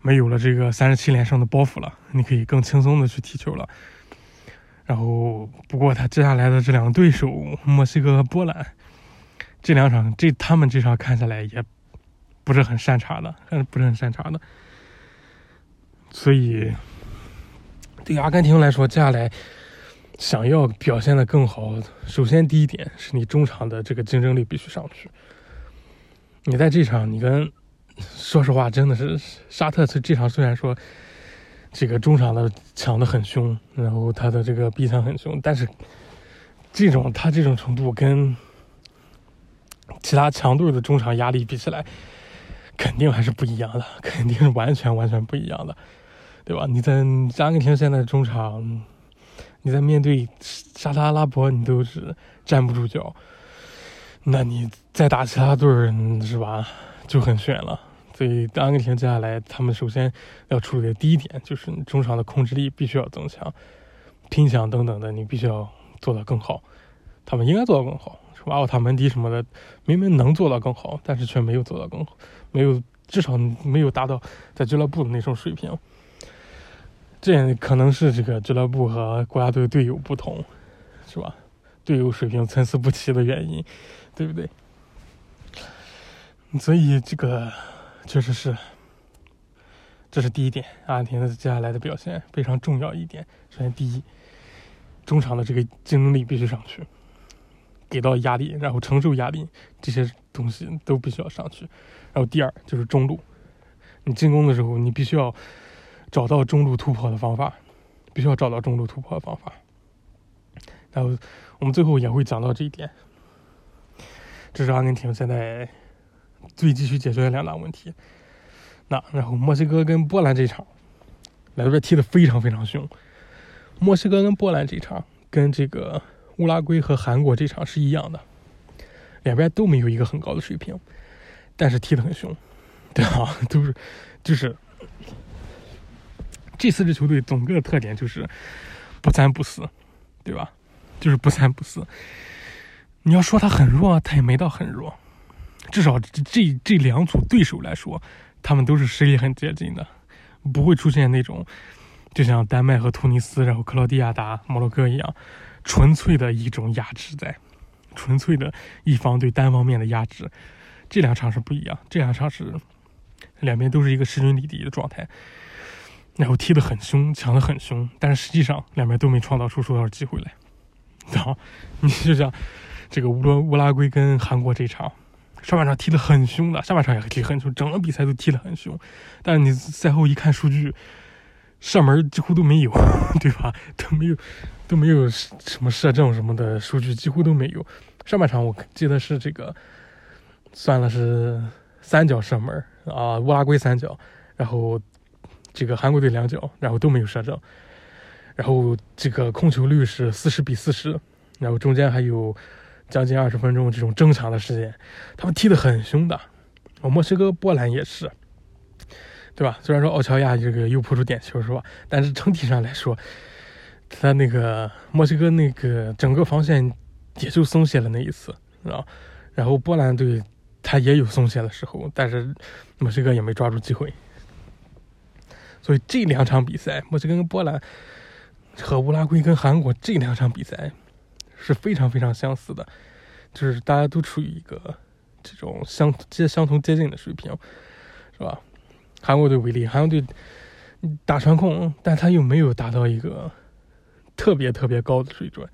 没有了这个三十七连胜的包袱了，你可以更轻松的去踢球了。然后，不过他接下来的这两个对手，墨西哥和波兰，这两场，这他们这场看下来也不是很擅长的，还是不是很擅长的。所以，对阿根廷来说，接下来想要表现的更好，首先第一点是你中场的这个竞争力必须上去。你在这场，你跟说实话，真的是沙特这场虽然说。这个中场的抢的很凶，然后他的这个逼抢很凶，但是这种他这种程度跟其他强队的中场压力比起来，肯定还是不一样的，肯定是完全完全不一样的，对吧？你在阿根廷现在的中场，你在面对沙特阿拉伯，你都是站不住脚，那你再打其他队是吧，就很悬了。所以阿根廷接下来他们首先要处理的第一点就是中场的控制力必须要增强，拼抢等等的你必须要做到更好。他们应该做到更好，是吧？奥塔门迪什么的明明能做到更好，但是却没有做到更好，没有至少没有达到在俱乐部的那种水平。这可能是这个俱乐部和国家队队友不同，是吧？队友水平参差不齐的原因，对不对？所以这个确实是，这是第一点。阿根廷的接下来的表现非常重要一点。首先，第一，中场的这个竞争力必须上去，给到压力，然后承受压力，这些东西都必须要上去。然后第二就是中路，你进攻的时候，你必须要。找到中路突破的方法，必须要找到中路突破的方法。然后我们最后也会讲到这一点。这是阿根廷现在最急需解决的两大问题。那然后墨西哥跟波兰这场，两边踢的非常非常凶。墨西哥跟波兰这场跟这个乌拉圭和韩国这场是一样的，两边都没有一个很高的水平，但是踢的很凶，对吧？都是就是。这四支球队总个特点就是不三不四，对吧？就是不三不四。你要说他很弱，他也没到很弱。至少这这两组对手来说，他们都是实力很接近的，不会出现那种就像丹麦和突尼斯，然后克罗地亚打摩洛哥一样，纯粹的一种压制在，纯粹的一方对单方面的压制。这两场是不一样，这两场是两边都是一个势均力敌的状态。然后踢得很凶，抢得很凶，但是实际上两边都没创造出多少机会来。好，你就像这个乌拉乌拉圭跟韩国这场，上半场踢得很凶的，下半场也踢很凶，整个比赛都踢得很凶。但是你赛后一看数据，射门几乎都没有，对吧？都没有，都没有什么射正什么的数据，几乎都没有。上半场我记得是这个，算了是三脚射门啊，乌拉圭三脚，然后。这个韩国队两脚，然后都没有射正，然后这个控球率是四十比四十，然后中间还有将近二十分钟这种争抢的时间，他们踢得很凶的。墨西哥、波兰也是，对吧？虽然说奥乔亚这个又扑出点球是吧？但是整体上来说，他那个墨西哥那个整个防线也就松懈了那一次，啊，然后波兰队他也有松懈的时候，但是墨西哥也没抓住机会。所以这两场比赛，墨西哥跟波兰和乌拉圭跟韩国这两场比赛是非常非常相似的，就是大家都处于一个这种相接相同接近的水平，是吧？韩国队为例，韩国队打传控，但他又没有达到一个特别特别高的水准，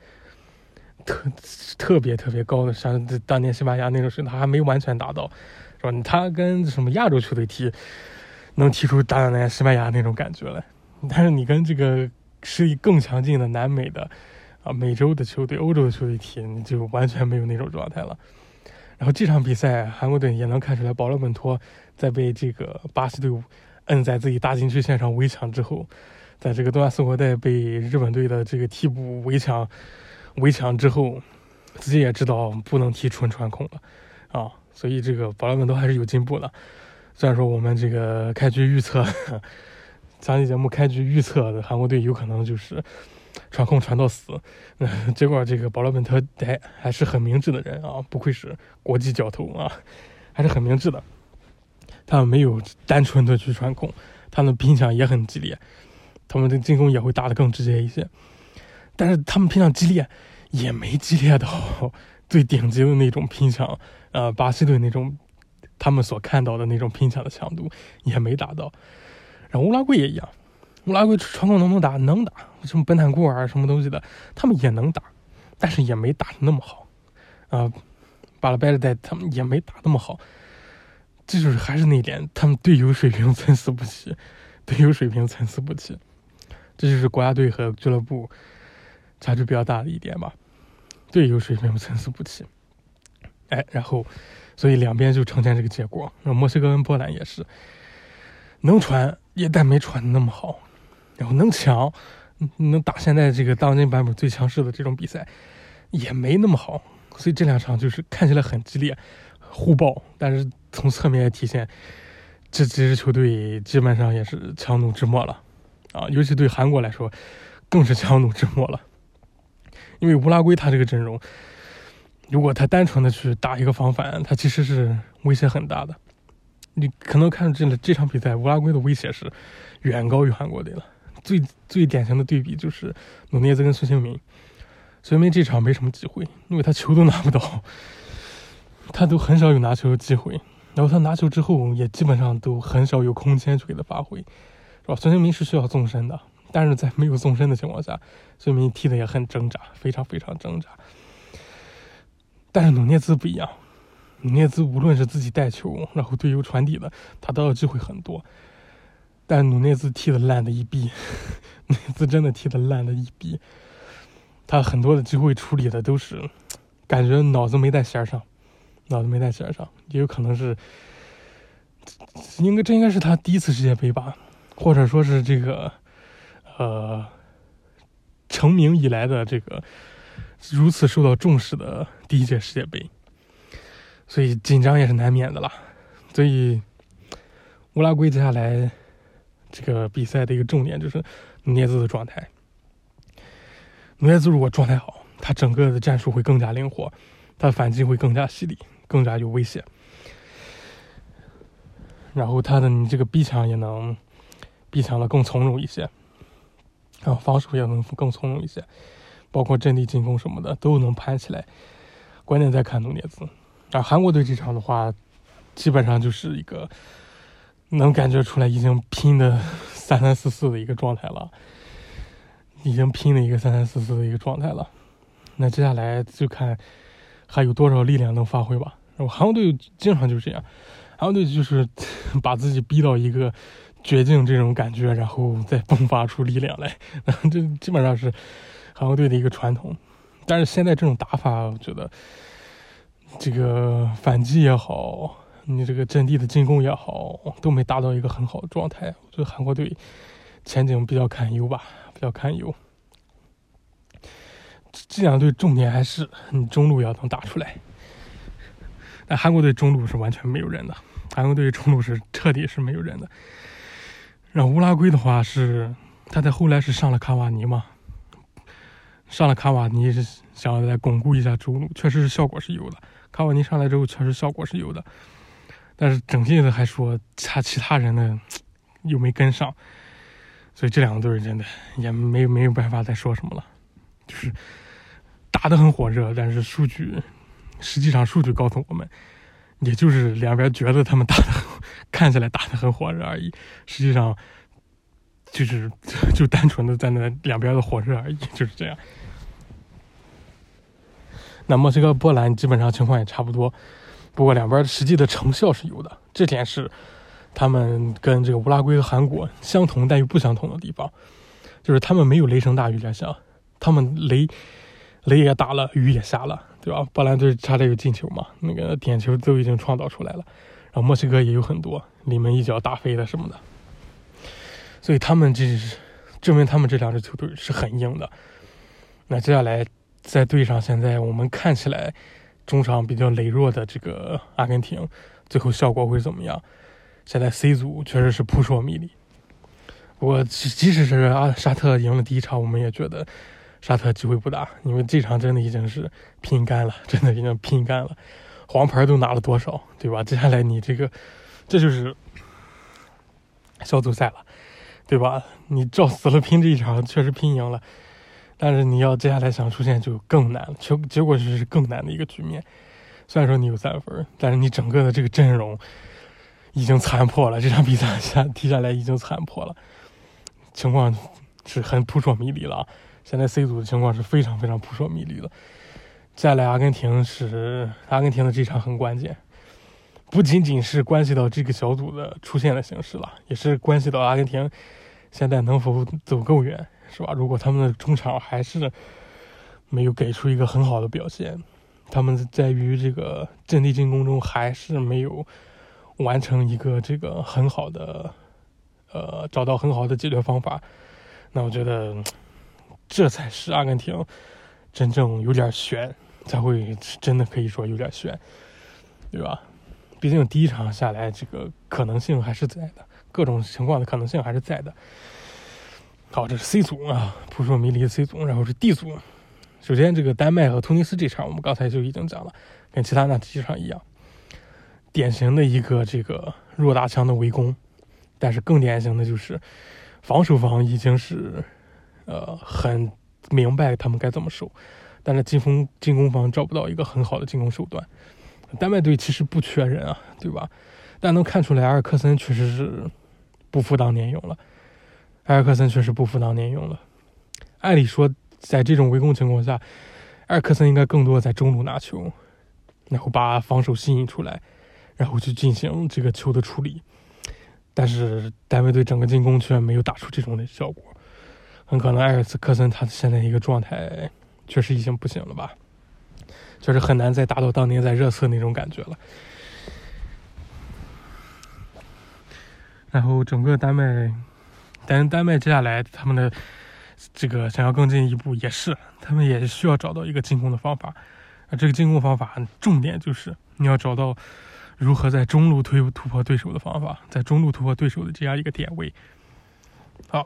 特特别特别高的，像当年西班牙那种水平，他还没完全达到，是吧？他跟什么亚洲球队踢？能踢出打打西班牙那种感觉来，但是你跟这个实力更强劲的南美的啊美洲的球队、欧洲的球队踢，你就完全没有那种状态了。然后这场比赛，韩国队也能看出来，保罗本托在被这个巴西队伍摁在自己大禁区线上围抢之后，在这个东亚四国带被日本队的这个替补围抢围抢之后，自己也知道不能踢纯传控了啊，所以这个保罗本托还是有进步的。虽然说我们这个开局预测，详细节目开局预测的韩国队有可能就是传控传到死，嗯 结果这个保罗本特还还是很明智的人啊，不愧是国际角头啊，还是很明智的。他们没有单纯的去传控，他们拼抢也很激烈，他们的进攻也会打得更直接一些。但是他们拼抢激烈，也没激烈到 最顶级的那种拼抢，呃，巴西队那种。他们所看到的那种拼抢的强度也没达到，然后乌拉圭也一样，乌拉圭传控能不能打？能打，什么本坦库尔什么东西的，他们也能打，但是也没打的那么好，啊，巴拉贝尔代他们也没打那么好，这就是还是那一点，他们队友水平参差不齐，队友水平参差不齐，这就是国家队和俱乐部差距比较大的一点吧，队友水平参差不齐，哎，然后。所以两边就呈现这个结果。那墨西哥跟波兰也是能传，也但没传的那么好。然后能抢，能打现在这个当今版本最强势的这种比赛，也没那么好。所以这两场就是看起来很激烈，互爆，但是从侧面也体现，这几支球队基本上也是强弩之末了，啊，尤其对韩国来说，更是强弩之末了。因为乌拉圭他这个阵容，如果他单纯的去打一个防反，他其实是威胁很大的。你可能看这这场比赛，乌拉圭的威胁是远高于韩国队了。最最典型的对比就是努涅兹跟孙兴民。孙兴民这场没什么机会，因为他球都拿不到，他都很少有拿球的机会。然后他拿球之后，也基本上都很少有空间去给他发挥，是吧？孙兴民是需要纵深的。但是在没有纵深的情况下，孙兴民踢的也很挣扎，非常非常挣扎。但是努涅兹不一样，努涅兹无论是自己带球，然后队友传递的，他得到机会很多。但努内兹踢的烂的一逼，努内兹真的踢的烂的一逼。他很多的机会处理的都是感觉脑子没在弦上，脑子没在弦上，也有可能是应该这应该是他第一次世界杯吧，或者说是这个。呃，成名以来的这个如此受到重视的第一届世界杯，所以紧张也是难免的啦。所以乌拉圭接下来这个比赛的一个重点就是努涅兹的状态。努涅兹如果状态好，他整个的战术会更加灵活，他反击会更加犀利，更加有威胁。然后他的你这个逼抢也能逼抢的更从容一些。然后，防守也能更从容一些，包括阵地进攻什么的都能盘起来。关键在看努涅兹。啊，韩国队这场的话，基本上就是一个能感觉出来已经拼的 三三四四的一个状态了，已经拼的一个三三四四的一个状态了。那接下来就看还有多少力量能发挥吧。然后韩国队经常就是这样，韩国队就是 把自己逼到一个。绝境这种感觉，然后再迸发出力量来，这基本上是韩国队的一个传统。但是现在这种打法，我觉得这个反击也好，你这个阵地的进攻也好，都没达到一个很好的状态。我觉得韩国队前景比较堪忧吧，比较堪忧。这两队重点还是你中路要能打出来。但韩国队中路是完全没有人的，韩国队中路是彻底是没有人的。然后乌拉圭的话是，他在后来是上了卡瓦尼嘛，上了卡瓦尼是想要来巩固一下中路，确实是效果是有的。卡瓦尼上来之后确实效果是有的，但是整体的还说他其他人呢又 没跟上，所以这两个队真的也没没有办法再说什么了，就是打得很火热，但是数据实际上数据告诉我们。也就是两边觉得他们打的 看起来打的很火热而已，实际上就是就单纯的在那两边的火热而已，就是这样。那墨西哥波兰基本上情况也差不多，不过两边实际的成效是有的，这点是他们跟这个乌拉圭和韩国相同但又不相同的地方，就是他们没有雷声大雨点小，他们雷雷也打了，雨也下了。对吧？波兰队差点有进球嘛，那个点球都已经创造出来了，然后墨西哥也有很多临门一脚打飞的什么的，所以他们这是证明他们这两支球队是很硬的。那接下来再对上现在我们看起来中场比较羸弱的这个阿根廷，最后效果会怎么样？现在 C 组确实是扑朔迷离。我即使是阿沙特赢了第一场，我们也觉得。沙特机会不大，因为这场真的已经是拼干了，真的已经拼干了，黄牌都拿了多少，对吧？接下来你这个，这就是小组赛了，对吧？你照死了拼这一场，确实拼赢了，但是你要接下来想出线就更难了，结结果就是更难的一个局面。虽然说你有三分，但是你整个的这个阵容已经残破了，这场比赛下踢下来已经残破了，情况是很扑朔迷离了。现在 C 组的情况是非常非常扑朔迷离的。接下来阿根廷是阿根廷的这场很关键，不仅仅是关系到这个小组的出现的形式了，也是关系到阿根廷现在能否走够远，是吧？如果他们的中场还是没有给出一个很好的表现，他们在于这个阵地进攻中还是没有完成一个这个很好的，呃，找到很好的解决方法，那我觉得。这才是阿根廷真正有点悬，才会真的可以说有点悬，对吧？毕竟第一场下来，这个可能性还是在的，各种情况的可能性还是在的。好，这是 C 组啊，扑朔迷离的 C 组，然后是 D 组。首先，这个丹麦和突尼斯这场，我们刚才就已经讲了，跟其他那几场一样，典型的一个这个弱大强的围攻，但是更典型的就是防守方已经是呃很明白他们该怎么守，但是进攻进攻方找不到一个很好的进攻手段。丹麦队其实不缺人啊，对吧？但能看出来，阿尔克森确实是不负当年勇了。埃尔克森确实不负当年勇了。按理说，在这种围攻情况下，埃尔克森应该更多在中路拿球，然后把防守吸引出来，然后去进行这个球的处理。但是丹麦队整个进攻却没有打出这种的效果，很可能埃尔斯克森他现在一个状态确实已经不行了吧，就是很难再达到当年在热刺那种感觉了。然后整个丹麦。但是丹麦接下来他们的这个想要更进一步，也是他们也需要找到一个进攻的方法。啊，这个进攻方法重点就是你要找到如何在中路推突破对手的方法，在中路突破对手的这样一个点位。好，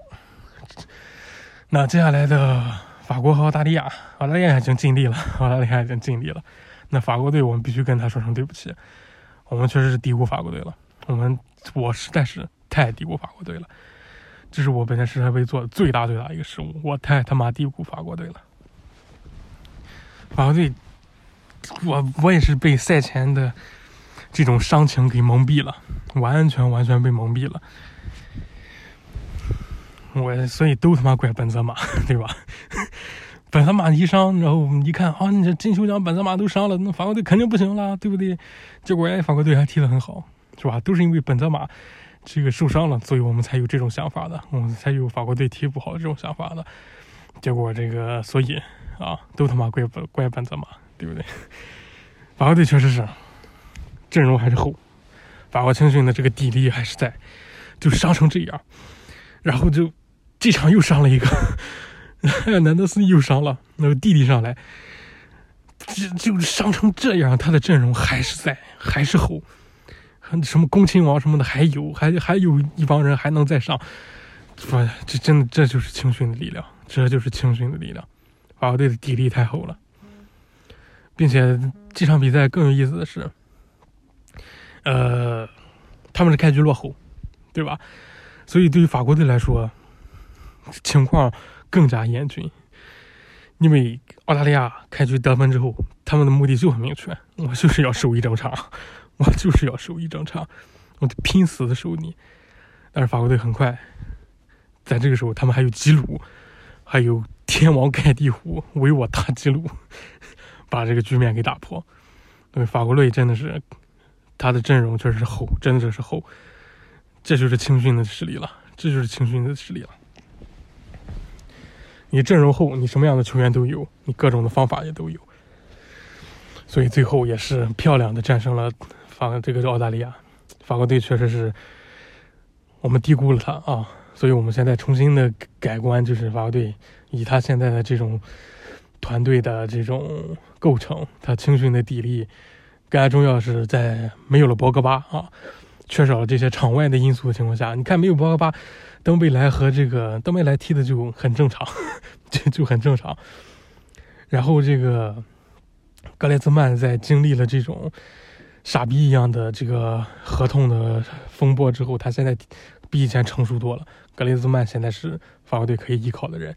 那接下来的法国和澳大利亚，澳大利亚已经尽力了，澳大利亚已经尽力了。那法国队，我们必须跟他说声对不起，我们确实是低估法国队了。我们我实在是太低估法国队了。这是我本届世界杯做的最大最大一个失误，我太他妈低估法国队了。法国队，我我也是被赛前的这种伤情给蒙蔽了，完全完全被蒙蔽了。我所以都他妈怪本泽马，对吧？本泽马一伤，然后一看啊，你这金球奖本泽马都伤了，那法国队肯定不行了，对不对？结果哎，法国队还踢得很好，是吧？都是因为本泽马。这个受伤了，所以我们才有这种想法的，我们才有法国队踢不好这种想法的。结果这个，所以啊，都他妈怪本怪本泽马，对不对？法国队确实是阵容还是厚，法国青训的这个底力还是在，就伤成这样，然后就这场又伤了一个，南德斯又伤了，那个弟弟上来，就就伤成这样，他的阵容还是在，还是厚。什么恭亲王什么的还有，还还有一帮人还能再上，不，这真的这就是青训的力量，这就是青训的力量。法国队的底力太厚了，并且这场比赛更有意思的是，呃，他们是开局落后，对吧？所以对于法国队来说，情况更加严峻，因为澳大利亚开局得分之后，他们的目的就很明确，我就是要守一整场。我就是要守一整场，我得拼死的守你。但是法国队很快，在这个时候，他们还有吉鲁，还有天王盖地虎唯我大吉鲁，把这个局面给打破。因为法国队真的是，他的阵容确实是厚，真的是厚。这就是青训的实力了，这就是青训的实力了。你阵容厚，你什么样的球员都有，你各种的方法也都有，所以最后也是漂亮的战胜了。法这个是澳大利亚，法国队确实是我们低估了他啊，所以我们现在重新的改观，就是法国队以他现在的这种团队的这种构成，他青训的底力，更加重要是在没有了博格巴啊，缺少了这些场外的因素的情况下，你看没有博格巴，登贝莱和这个登贝莱踢的就很正常，就就很正常，然后这个格雷兹曼在经历了这种。傻逼一样的这个合同的风波之后，他现在比以前成熟多了。格雷兹曼现在是法国队可以依靠的人，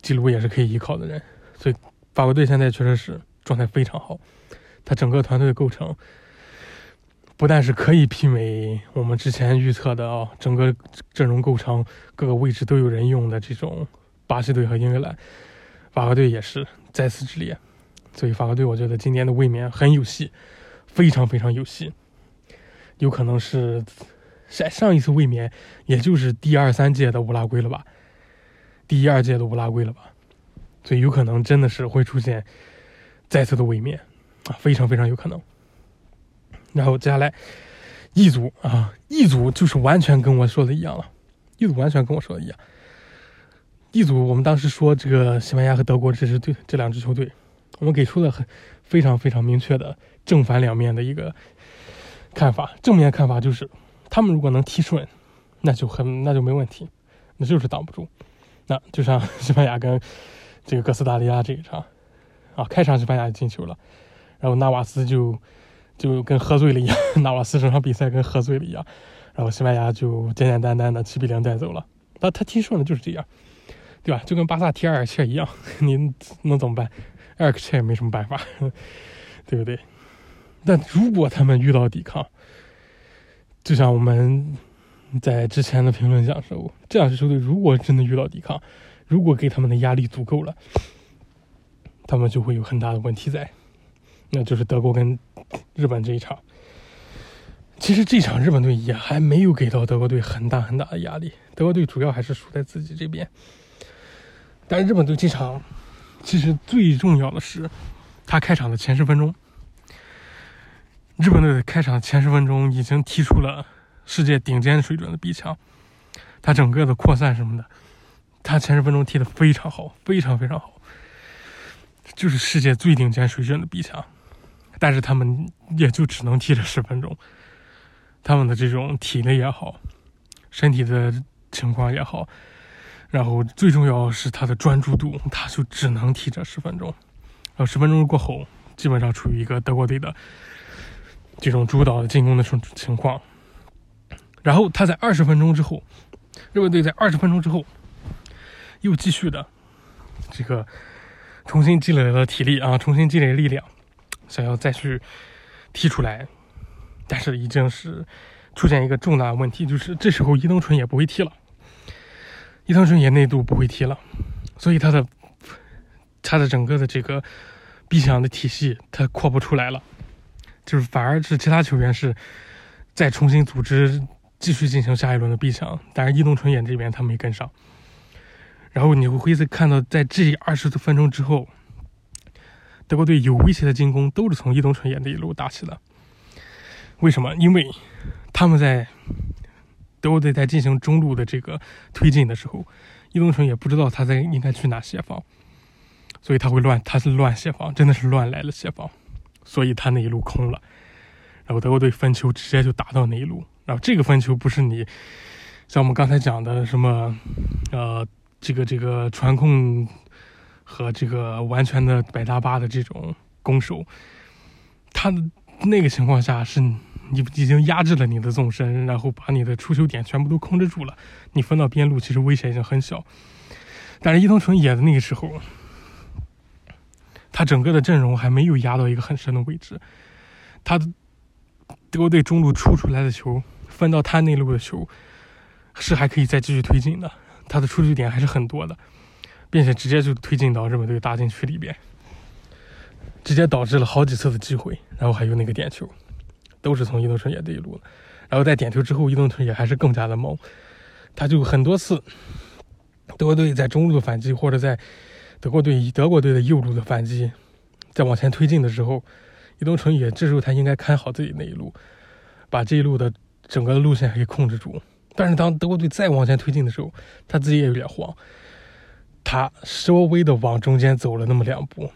基鲁也是可以依靠的人，所以法国队现在确实是状态非常好。他整个团队的构成不但是可以媲美我们之前预测的啊，整个阵容构成各个位置都有人用的这种巴西队和英格兰，法国队也是在此之列。所以法国队我觉得今年的卫冕很有戏。非常非常有戏，有可能是上上一次卫冕，也就是第二三届的乌拉圭了吧，第一二届的乌拉圭了吧，所以有可能真的是会出现再次的卫冕啊，非常非常有可能。然后接下来一组啊，一组就是完全跟我说的一样了，一组完全跟我说的一样，一组我们当时说这个西班牙和德国这支队这两支球队，我们给出了很非常非常明确的正反两面的一个看法。正面看法就是他们如果能踢顺，那就很那就没问题，那就是挡不住。那就像西班牙跟这个哥斯达黎加这一场啊，开场西班牙就进球了，然后纳瓦斯就就跟喝醉了一样，纳瓦斯整场比赛跟喝醉了一样，然后西班牙就简简单单的七比零带走了。那他踢顺了就是这样，对吧？就跟巴萨踢埃尔切一样，你能怎么办？埃尔切也没什么办法，对不对？但如果他们遇到抵抗，就像我们在之前的评论讲说，这两支球队如果真的遇到抵抗，如果给他们的压力足够了，他们就会有很大的问题在，那就是德国跟日本这一场。其实这场日本队也还没有给到德国队很大很大的压力，德国队主要还是输在自己这边。但日本队这场，其实最重要的是，他开场的前十分钟，日本队的开场前十分钟已经踢出了世界顶尖水准的逼抢，他整个的扩散什么的，他前十分钟踢得非常好，非常非常好，就是世界最顶尖水准的逼抢，但是他们也就只能踢这十分钟。他们的这种体力也好，身体的情况也好，然后最重要是他的专注度，他就只能踢这十分钟。然后十分钟过后，基本上处于一个德国队的这种主导的进攻的情情况。然后他在二十分钟之后，日本队在二十分钟之后又继续的这个重新积累了体力啊，重新积累力量，想要再去踢出来。但是已经是出现一个重大问题，就是这时候伊藤纯也不会踢了，伊藤纯也内度不会踢了，所以他的他的整个的这个逼抢的体系他扩不出来了，就是反而是其他球员是再重新组织继续进行下一轮的逼抢，但是伊东纯也这边他没跟上，然后你会再看到在这二十多分钟之后，德国队有威胁的进攻都是从伊东纯也那一路打起的。为什么？因为他们在德国队在进行中路的这个推进的时候，伊东纯也不知道他在应该去哪协防，所以他会乱，他是乱协防，真的是乱来了协防，所以他那一路空了，然后德国队分球直接就打到那一路，然后这个分球不是你像我们刚才讲的什么呃这个这个传控和这个完全的摆大巴的这种攻守，他那个情况下是。你已经压制了你的纵深，然后把你的出球点全部都控制住了。你分到边路，其实危险已经很小。但是伊藤纯也的那个时候，他整个的阵容还没有压到一个很深的位置。他德国队中路出出来的球，分到他内路的球，是还可以再继续推进的。他的出球点还是很多的，并且直接就推进到日本队大禁区里边，直接导致了好几次的机会，然后还有那个点球。都是从伊藤纯也这一路，然后在点球之后，伊藤纯也还是更加的猛，他就很多次德国队在中路的反击，或者在德国队以德国队的右路的反击，在往前推进的时候，伊东纯也这时候他应该看好自己那一路，把这一路的整个的路线给控制住。但是当德国队再往前推进的时候，他自己也有点慌，他稍微的往中间走了那么两步，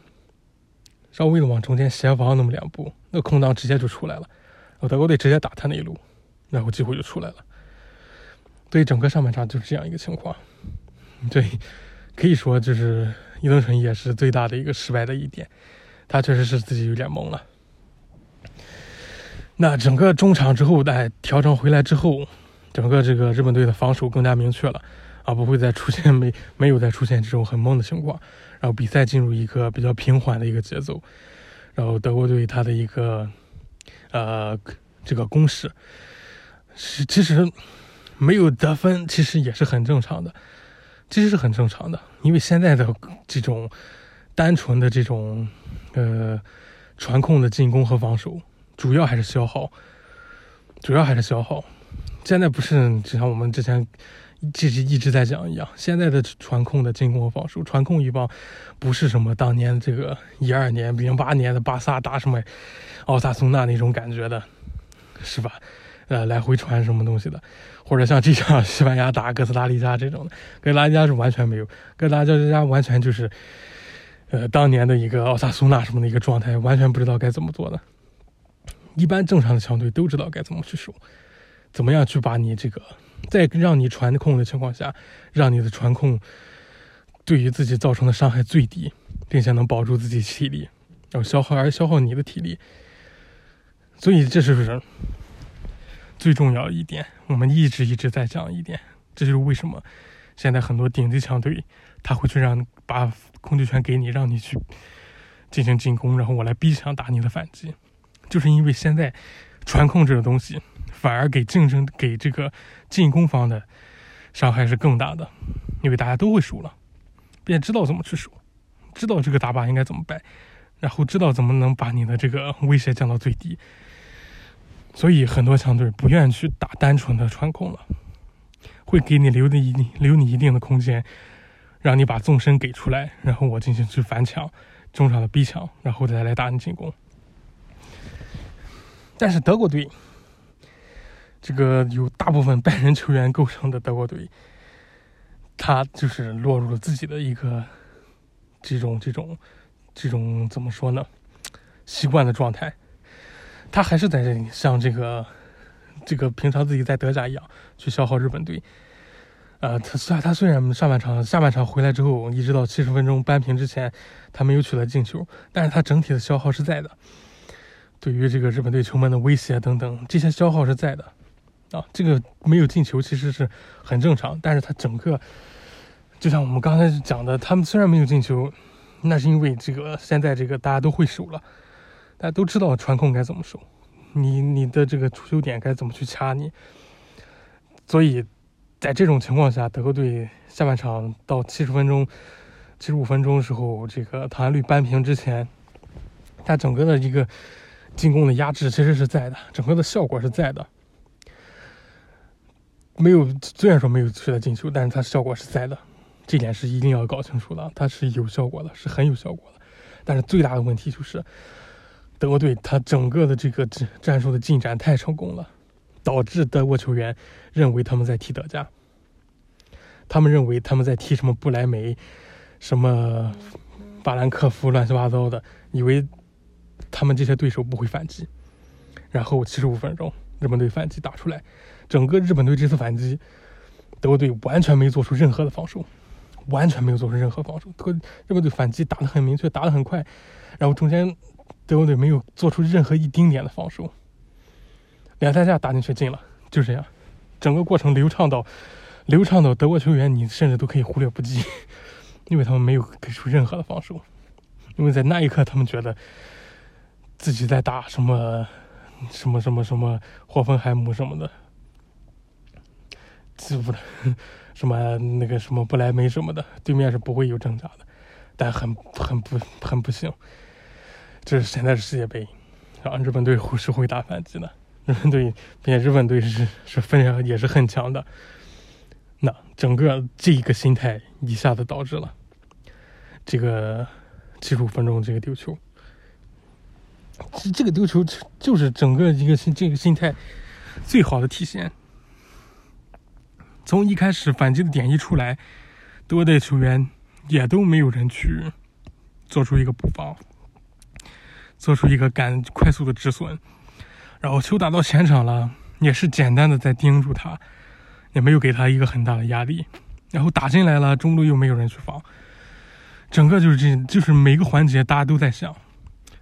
稍微的往中间斜防那么两步，那空档直接就出来了。德国队直接打他那一路，然后机会就出来了。对整个上半场就是这样一个情况。对，可以说就是伊藤纯也是最大的一个失败的一点，他确实是自己有点懵了。那整个中场之后，在调整回来之后，整个这个日本队的防守更加明确了啊，不会再出现没没有再出现这种很懵的情况，然后比赛进入一个比较平缓的一个节奏，然后德国队他的一个。呃，这个攻势是其实没有得分，其实也是很正常的，其实是很正常的，因为现在的这种单纯的这种呃传控的进攻和防守，主要还是消耗，主要还是消耗。现在不是就像我们之前。一直一直在讲一样，现在的传控的进攻和防守，传控一帮不是什么当年这个一二年、零八年的巴萨打什么奥萨松纳那种感觉的，是吧？呃，来回传什么东西的，或者像这场西班牙打哥斯达黎加这种的，哥斯达黎加是完全没有，哥斯达黎加完全就是，呃，当年的一个奥萨苏纳什么的一个状态，完全不知道该怎么做的。一般正常的强队都知道该怎么去守，怎么样去把你这个，在让你传控的情况下，让你的传控对于自己造成的伤害最低，并且能保住自己体力，然后消耗而消耗你的体力。所以这是不是？最重要的一点，我们一直一直在讲一点，这就是为什么现在很多顶级强队他会去让把控制权给你，让你去进行进攻，然后我来逼抢打你的反击，就是因为现在传控这个东西反而给竞争给这个进攻方的伤害是更大的，因为大家都会输了，并且知道怎么去输，知道这个打靶应该怎么摆，然后知道怎么能把你的这个威胁降到最低。所以很多强队不愿意去打单纯的传控了，会给你留的一留你一定的空间，让你把纵深给出来，然后我进行去反抢，中场的逼抢，然后再来打你进攻。但是德国队，这个有大部分拜仁球员构成的德国队，他就是落入了自己的一个这种这种这种怎么说呢？习惯的状态。他还是在这里像这个，这个平常自己在德甲一样去消耗日本队。呃，他虽然他虽然上半场、下半场回来之后，一直到七十分钟扳平之前，他没有取得进球，但是他整体的消耗是在的。对于这个日本队球门的威胁等等，这些消耗是在的。啊，这个没有进球其实是很正常，但是他整个，就像我们刚才讲的，他们虽然没有进球，那是因为这个现在这个大家都会守了。大家都知道传控该怎么守，你你的这个出球点该怎么去掐你，所以在这种情况下，德国队下半场到七十分钟、七十五分钟时候，这个唐安绿扳平之前，他整个的一个进攻的压制其实是在的，整个的效果是在的，没有虽然说没有取得进球，但是它效果是在的，这点是一定要搞清楚的，它是有效果的，是很有效果的，但是最大的问题就是。德国队他整个的这个战战术的进展太成功了，导致德国球员认为他们在踢德甲，他们认为他们在踢什么布莱梅、什么法兰克福乱七八糟的，以为他们这些对手不会反击。然后七十五分钟，日本队反击打出来，整个日本队这次反击，德国队完全没做出任何的防守，完全没有做出任何防守。特日本队反击打得很明确，打得很快，然后中间。德国队没有做出任何一丁点的防守，两三下打进去进了，就这样，整个过程流畅到流畅到德国球员你甚至都可以忽略不计，因为他们没有给出任何的防守，因为在那一刻他们觉得自己在打什么什么什么什么霍芬海姆什么的，记不得 什么那个什么不莱梅什么的，对面是不会有挣扎的，但很很不很不幸。这是现在是世界杯，啊，日本队是会打反击的，日本队，并且日本队是是非常也是很强的。那整个这一个心态一下子导致了这个七十五分钟这个丢球，这个丢球就是整个一个心这个心态最好的体现。从一开始反击的点一出来，多的球员也都没有人去做出一个补防。做出一个赶快速的止损，然后球打到前场了，也是简单的在盯住他，也没有给他一个很大的压力。然后打进来了，中路又没有人去防，整个就是这，就是每个环节大家都在想，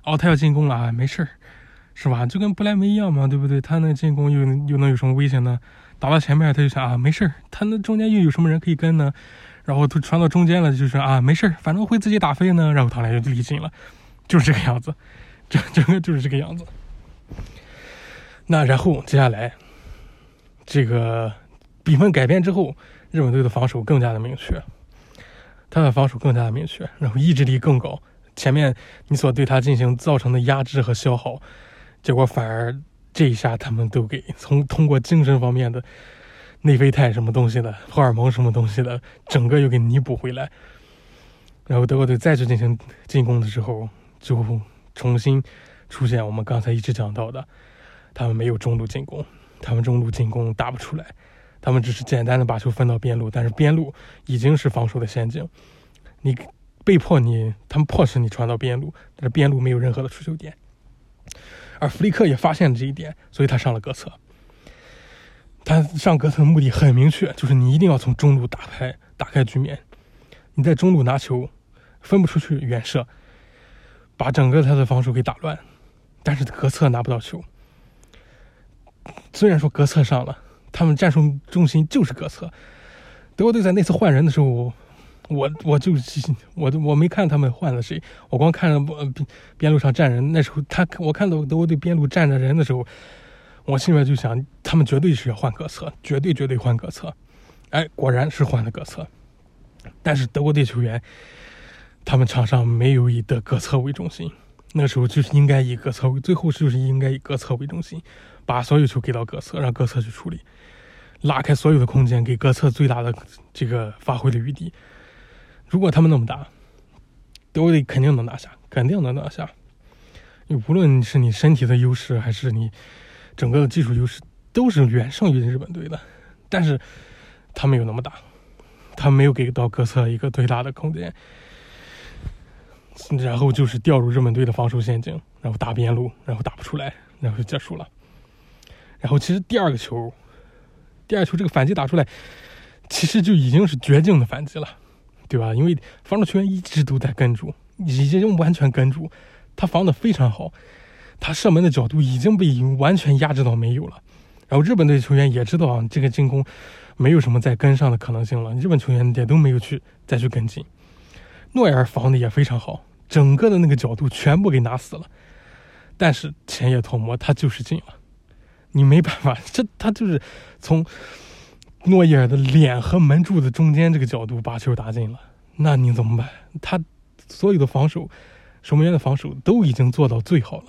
哦，他要进攻了啊，没事儿，是吧？就跟布莱梅一样嘛，对不对？他那进攻又又能有什么危险呢？打到前面他就想啊，没事儿，他那中间又有什么人可以跟呢？然后都传到中间了，就是啊，没事儿，反正会自己打飞呢。然后他俩就离近了，就是这个样子。这整个就是这个样子。那然后接下来，这个比分改变之后，日本队的防守更加的明确，他的防守更加的明确，然后意志力更高。前面你所对他进行造成的压制和消耗，结果反而这一下他们都给从通过精神方面的内啡肽什么东西的荷尔蒙什么东西的，整个又给弥补回来。然后德国队再去进行进攻的时候，就。重新出现我们刚才一直讲到的，他们没有中路进攻，他们中路进攻打不出来，他们只是简单的把球分到边路，但是边路已经是防守的陷阱，你被迫你他们迫使你传到边路，但是边路没有任何的出球点。而弗里克也发现了这一点，所以他上了格策。他上格策的目的很明确，就是你一定要从中路打开打开局面，你在中路拿球分不出去远射，把整个他的防守给打乱。但是格策拿不到球。虽然说格策上了，他们战术中心就是格策。德国队在那次换人的时候，我我就我我没看他们换了谁，我光看着边边路上站人。那时候他我看到德国队边路站着人的时候，我心里面就想，他们绝对是要换格策，绝对绝对换格策。哎，果然是换了格策。但是德国队球员，他们场上没有以德格策为中心。那时候就是应该以格策为，最后就是应该以格策为中心，把所有球给到格策，让格策去处理，拉开所有的空间，给格策最大的这个发挥的余地。如果他们那么打，德国队肯定能拿下，肯定能拿下。你无论是你身体的优势，还是你整个的技术优势，都是远胜于日本队的。但是他没有那么打，他没有给到格策一个最大的空间。然后就是掉入日本队的防守陷阱，然后打边路，然后打不出来，然后就结束了。然后其实第二个球，第二球这个反击打出来，其实就已经是绝境的反击了，对吧？因为防守球员一直都在跟住，已经完全跟住，他防的非常好，他射门的角度已经被完全压制到没有了。然后日本队球员也知道啊，这个进攻没有什么再跟上的可能性了，日本球员也都没有去再去跟进。诺伊尔防的也非常好。整个的那个角度全部给拿死了，但是前野拓磨他就是进了，你没办法，这他就是从诺伊尔的脸和门柱子中间这个角度把球打进了，那你怎么办？他所有的防守，守门员的防守都已经做到最好了，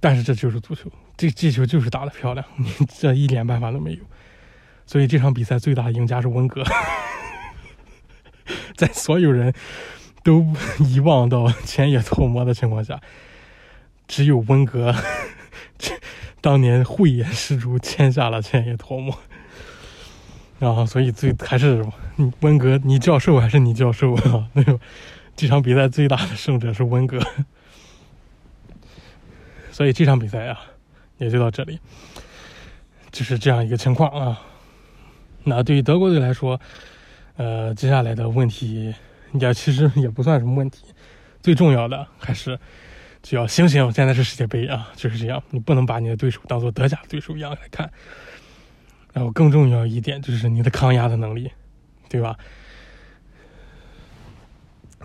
但是这就是足球，这这球就是打得漂亮，你这一点办法都没有，所以这场比赛最大的赢家是温格，在所有人。都遗忘到前野拓磨的情况下，只有温格 当年慧眼识珠签下了前野拓磨，然后所以最还是温格，你教授还是你教授啊？那个这场比赛最大的胜者是温格，所以这场比赛啊也就到这里，就是这样一个情况啊。那对于德国队来说，呃，接下来的问题。也其实也不算什么问题，最重要的还是就要醒醒，现在是世界杯啊，就是这样，你不能把你的对手当做德甲对手一样来看。然后更重要一点就是你的抗压的能力，对吧？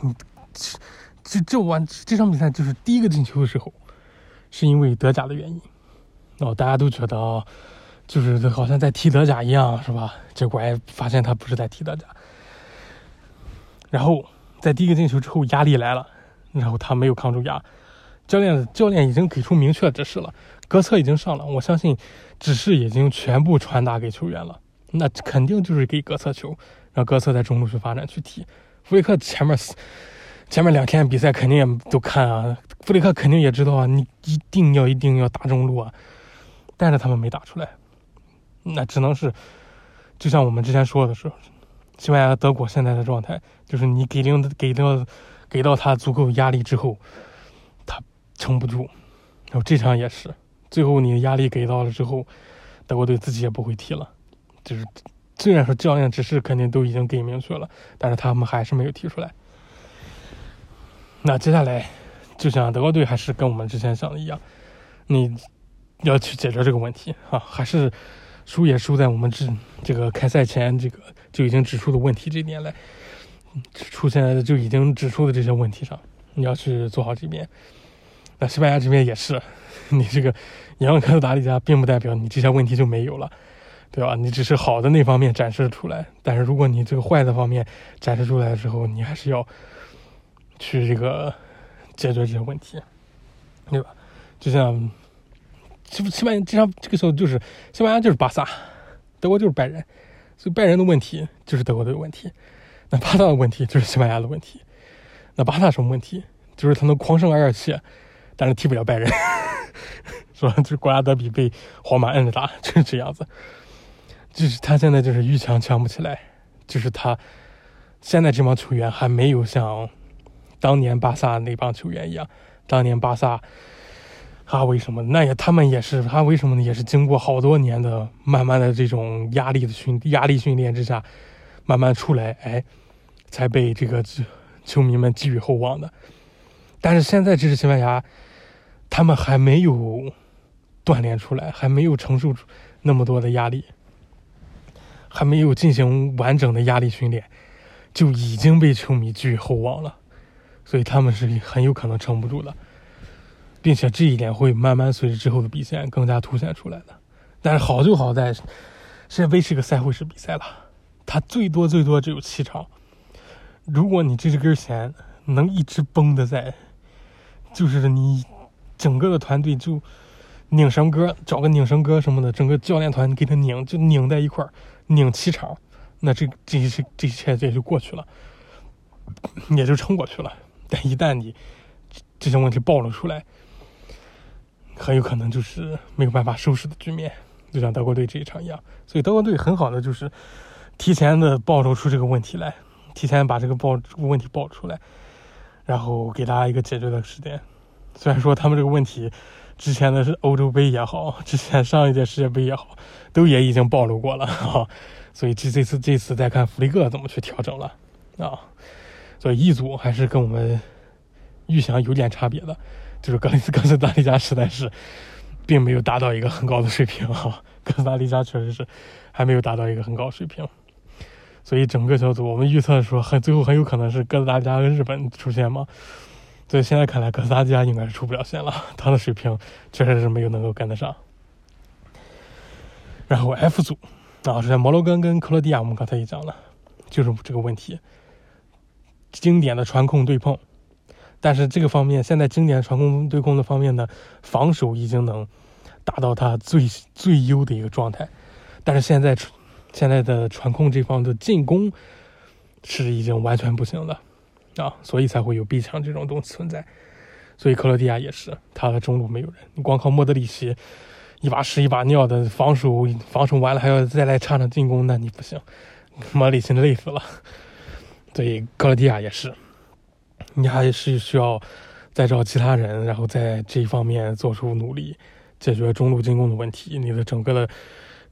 嗯，这这完这场比赛就是第一个进球的时候，是因为德甲的原因，哦，大家都觉得，就是好像在踢德甲一样，是吧？结果还，发现他不是在踢德甲。然后在第一个进球之后，压力来了，然后他没有抗住压，教练教练已经给出明确指示了，格策已经上了，我相信指示已经全部传达给球员了，那肯定就是给格策球，让格策在中路去发展去踢。弗里克前面前面两天比赛肯定也都看啊，弗里克肯定也知道啊，你一定要一定要打中路啊，但是他们没打出来，那只能是就像我们之前说的是。西班牙、德国现在的状态就是，你给领给到给到他足够压力之后，他撑不住。然后这场也是，最后你的压力给到了之后，德国队自己也不会踢了。就是虽然说教练指示肯定都已经给明确了，但是他们还是没有踢出来。那接下来，就像德国队还是跟我们之前想的一样，你要去解决这个问题啊，还是。输也输在我们这这个开赛前这个就已经指出的问题这点来，出现就已经指出的这些问题上，你要去做好这边。那西班牙这边也是，你这个赢了克斯达里加，并不代表你这些问题就没有了，对吧？你只是好的那方面展示出来，但是如果你这个坏的方面展示出来之后，你还是要去这个解决这些问题，对吧？就像。西西班牙这场这个时候就是西班牙就是巴萨，德国就是拜仁，所以拜仁的问题就是德国的问题，那巴萨的问题就是西班牙的问题。那巴萨什么问题？就是他能狂胜二二七，但是踢不了拜仁，是吧？就是国家德比被皇马摁着打，就是这样子。就是他现在就是遇强强不起来，就是他现在这帮球员还没有像当年巴萨那帮球员一样，当年巴萨啊为什么？那也他们也是他为什么呢？也是经过好多年的慢慢的这种压力的训压力训练之下，慢慢出来，哎，才被这个球迷们寄予厚望的。但是现在这支西班牙，他们还没有锻炼出来，还没有承受那么多的压力。还没有进行完整的压力训练，就已经被球迷寄予厚望了，所以他们是很有可能撑不住的，并且这一点会慢慢随着之后的比赛更加凸显出来的。但是好就好在，世界杯是个赛会式比赛了，它最多最多只有七场，如果你这根弦能一直绷的在，就是你整个的团队就拧绳哥，找个拧绳哥什么的，整个教练团给他拧，就拧在一块儿。拧七场，那这这些这一切也就过去了，也就撑过去了。但一旦你这些问题暴露出来，很有可能就是没有办法收拾的局面，就像德国队这一场一样。所以德国队很好的就是提前的暴露出这个问题来，提前把这个暴问题爆出来，然后给大家一个解决的时间。虽然说他们这个问题。之前的是欧洲杯也好，之前上一届世界杯也好，都也已经暴露过了哈，所以这这次这次再看弗里克怎么去调整了啊，所以一组还是跟我们预想有点差别的，就是格里斯哥斯达黎加实在是并没有达到一个很高的水平哈，哥斯达黎加确实是还没有达到一个很高水平，所以整个小组我们预测说很最后很有可能是哥斯达黎加跟日本出现嘛。所以现在看来，哥斯达黎加应该是出不了线了，他的水平确实是没有能够跟得上。然后 F 组啊，是摩洛哥跟克罗地亚，我们刚才也讲了，就是这个问题，经典的传控对碰。但是这个方面，现在经典传控对碰的方面呢，防守已经能达到他最最优的一个状态，但是现在现在的传控这方的进攻是已经完全不行了。啊，所以才会有逼抢这种东西存在，所以克罗地亚也是，他的中路没有人，你光靠莫德里奇一把屎一把尿的防守，防守完了还要再来插上进攻，那你不行，莫里奇累死了。所以克罗地亚也是，你还是需要再找其他人，然后在这一方面做出努力，解决中路进攻的问题，你的整个的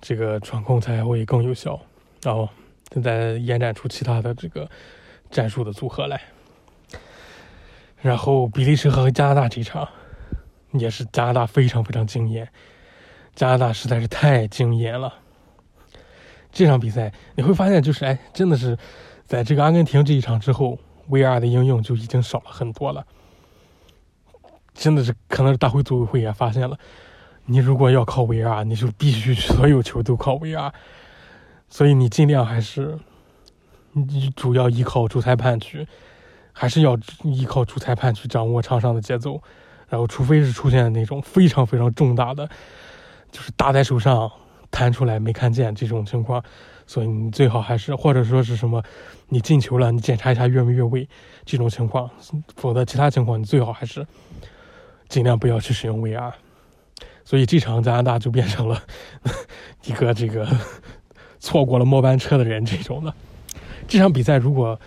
这个传控才会更有效，然后再延展出其他的这个战术的组合来。然后比利时和加拿大这一场，也是加拿大非常非常惊艳，加拿大实在是太惊艳了。这场比赛你会发现，就是哎，真的是在这个阿根廷这一场之后，VR 的应用就已经少了很多了。真的是可能是大会组委会也发现了，你如果要靠 VR，你就必须所有球都靠 VR，所以你尽量还是你主要依靠主裁判去。还是要依靠主裁判去掌握场上的节奏，然后除非是出现那种非常非常重大的，就是打在手上弹出来没看见这种情况，所以你最好还是或者说是什么，你进球了，你检查一下越没越位这种情况，否则其他情况你最好还是尽量不要去使用 VR。所以这场加拿大就变成了 一个这个错过了末班车的人这种的。这场比赛如果。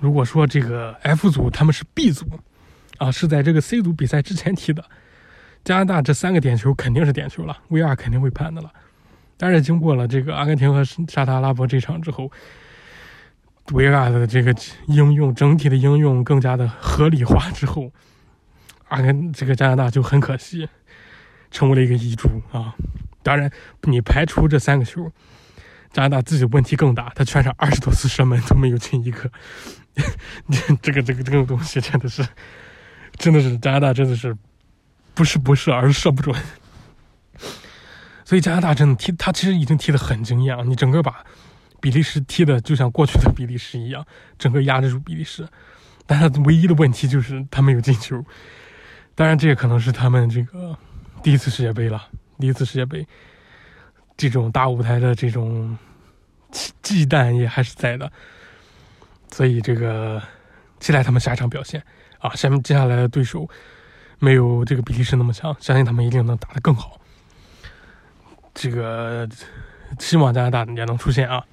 如果说这个 F 组他们是 B 组，啊，是在这个 C 组比赛之前踢的，加拿大这三个点球肯定是点球了，VR 肯定会判的了。但是经过了这个阿根廷和沙特阿拉伯这场之后，VR 的这个应用整体的应用更加的合理化之后，阿根这个加拿大就很可惜，成为了一个遗珠啊。当然，你排除这三个球。加拿大自己问题更大，他全场二十多次射门都没有进一个，这个这个这个东西真的是，真的是加拿大真的是不是不射，而是射不准。所以加拿大真的踢，他其实已经踢得很惊艳了，你整个把比利时踢的就像过去的比利时一样，整个压制住比利时。但他唯一的问题就是他没有进球。当然，这也可能是他们这个第一次世界杯了，第一次世界杯。这种大舞台的这种忌惮也还是在的，所以这个期待他们下一场表现啊。下面接下来的对手没有这个比利时那么强，相信他们一定能打得更好。这个希望加拿大也能出现啊！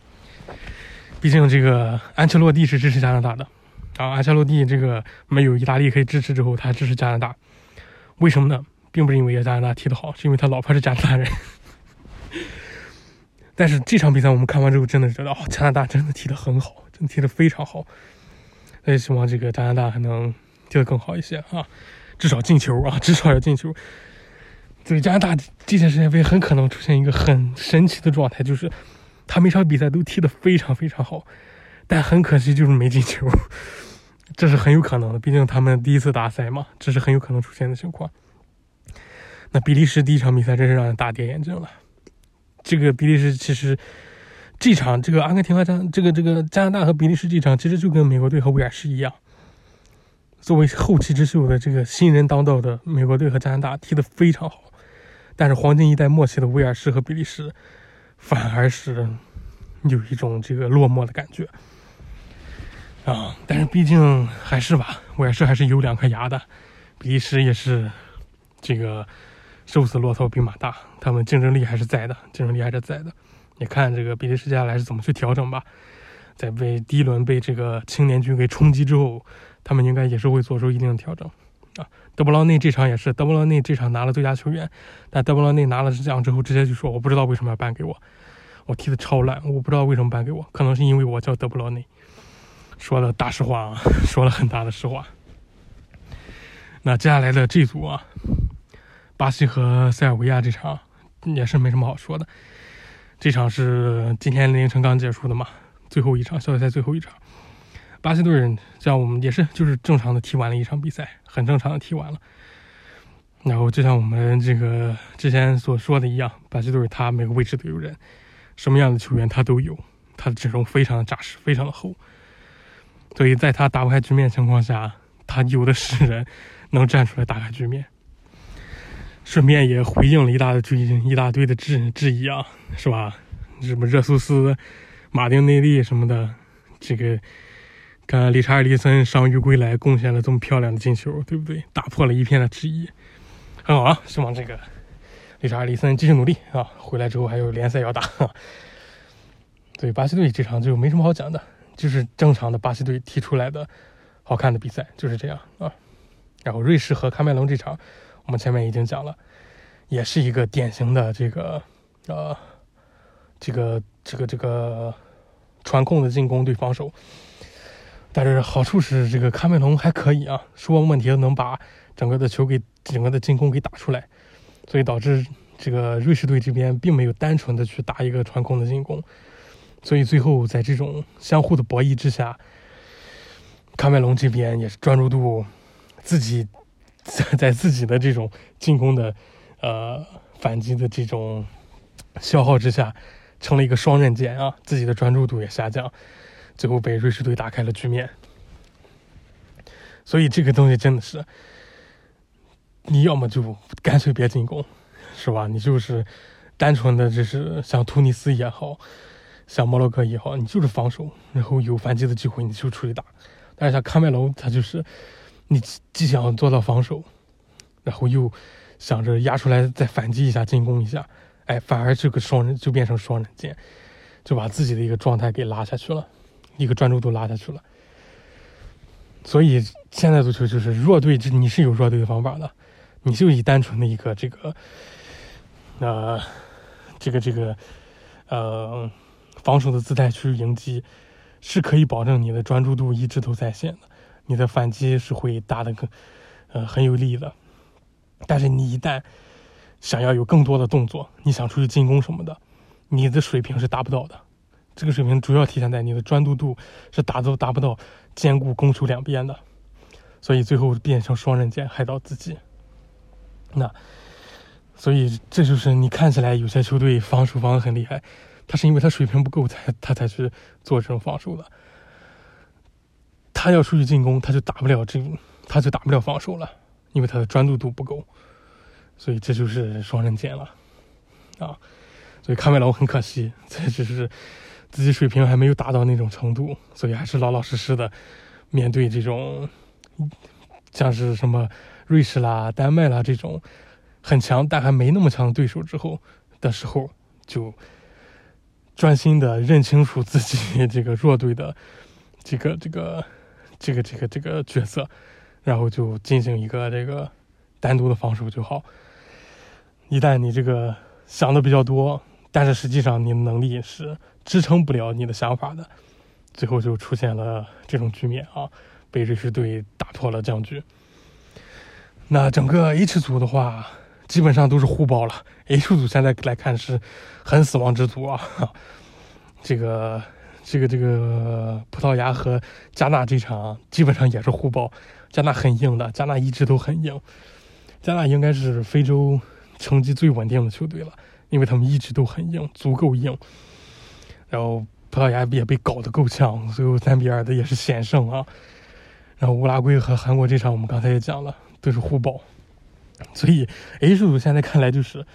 毕竟这个安切洛蒂是支持加拿大的啊，安切洛蒂这个没有意大利可以支持之后，他支持加拿大，为什么呢？并不是因为加拿大踢得好，是因为他老婆是加拿大人。但是这场比赛我们看完之后，真的觉得哦，加拿大真的踢得很好，真的踢得非常好。那也希望这个加拿大还能踢得更好一些啊，至少进球啊，至少要进球。对加拿大这届世界杯很可能出现一个很神奇的状态，就是他每场比赛都踢得非常非常好，但很可惜就是没进球，这是很有可能的。毕竟他们第一次大赛嘛，这是很有可能出现的情况。那比利时第一场比赛真是让人大跌眼镜了。这个比利时其实这场这个阿根廷和加这个这个加拿大和比利时这场其实就跟美国队和威尔士一样，作为后起之秀的这个新人当道的美国队和加拿大踢得非常好，但是黄金一代末期的威尔士和比利时反而是有一种这个落寞的感觉啊。但是毕竟还是吧，威尔士还是有两颗牙的，比利时也是这个。瘦死骆驼比马大，他们竞争力还是在的，竞争力还是在的。你看这个比利时接下来是怎么去调整吧？在被第一轮被这个青年军给冲击之后，他们应该也是会做出一定的调整。德布劳内这场也是，德布劳内这场拿了最佳球员，但德布劳内拿了奖之后，直接就说我不知道为什么要颁给我，我踢的超烂，我不知道为什么颁给我，可能是因为我叫德布劳内。说了大实话啊，说了很大的实话。那接下来的这组啊。巴西和塞尔维亚这场也是没什么好说的，这场是今天凌晨刚结束的嘛，最后一场小组赛最后一场，巴西队像我们也是就是正常的踢完了一场比赛，很正常的踢完了。然后就像我们这个之前所说的一样，巴西队他每个位置都有人，什么样的球员他都有，他的阵容非常的扎实，非常的厚，所以在他打不开局面情况下，他有的是人能站出来打开局面。顺便也回应了一大堆一大堆的质质疑啊，是吧？什么热苏斯、马丁内利什么的，这个看理查尔利森伤愈归来，贡献了这么漂亮的进球，对不对？打破了一片的质疑，很好啊！希望这个理查尔利森继续努力啊！回来之后还有联赛要打。对巴西队这场就没什么好讲的，就是正常的巴西队踢出来的好看的比赛，就是这样啊。然后瑞士和喀麦隆这场。我们前面已经讲了，也是一个典型的这个呃，这个这个这个传控的进攻对防守。但是好处是这个喀麦隆还可以啊，出问题能把整个的球给整个的进攻给打出来，所以导致这个瑞士队这边并没有单纯的去打一个传控的进攻，所以最后在这种相互的博弈之下，喀麦隆这边也是专注度自己。在 在自己的这种进攻的，呃反击的这种消耗之下，成了一个双刃剑啊！自己的专注度也下降，最后被瑞士队打开了局面。所以这个东西真的是，你要么就干脆别进攻，是吧？你就是单纯的，就是像突尼斯也好，像摩洛哥也好，你就是防守，然后有反击的机会你就出去打。但是像喀麦隆，他就是。你既想做到防守，然后又想着压出来再反击一下、进攻一下，哎，反而这个双人就变成双刃剑，就把自己的一个状态给拉下去了，一个专注度拉下去了。所以现在足球就是弱队，你是有弱队的方法的，你就以单纯的一个这个，呃，这个这个，呃，防守的姿态去迎击，是可以保证你的专注度一直都在线的。你的反击是会打的更，呃，很有力的。但是你一旦想要有更多的动作，你想出去进攻什么的，你的水平是达不到的。这个水平主要体现在你的专注度是达都达不到兼顾攻守两边的，所以最后变成双刃剑，害到自己。那，所以这就是你看起来有些球队防守防的很厉害，他是因为他水平不够才他才去做这种防守的。他要出去进攻，他就打不了这，他就打不了防守了，因为他的专注度不够，所以这就是双刃剑了，啊，所以卡梅隆很可惜，这只是自己水平还没有达到那种程度，所以还是老老实实的面对这种像是什么瑞士啦、丹麦啦这种很强但还没那么强的对手之后的时候，就专心的认清楚自己 这个弱队的这个这个这个这个这个角色，然后就进行一个这个单独的防守就好。一旦你这个想的比较多，但是实际上你的能力是支撑不了你的想法的，最后就出现了这种局面啊，被瑞士队打破了僵局。那整个 H 组的话，基本上都是互爆了。H 组现在来看是很死亡之组啊，这个这个这个葡萄牙和加纳这场基本上也是互爆，加纳很硬的，加纳一直都很硬，加纳应该是非洲。成绩最稳定的球队了，因为他们一直都很硬，足够硬。然后葡萄牙也被搞得够呛，最后三比二的也是险胜啊。然后乌拉圭和韩国这场我们刚才也讲了，都是互爆。所以 H 组现在看来就是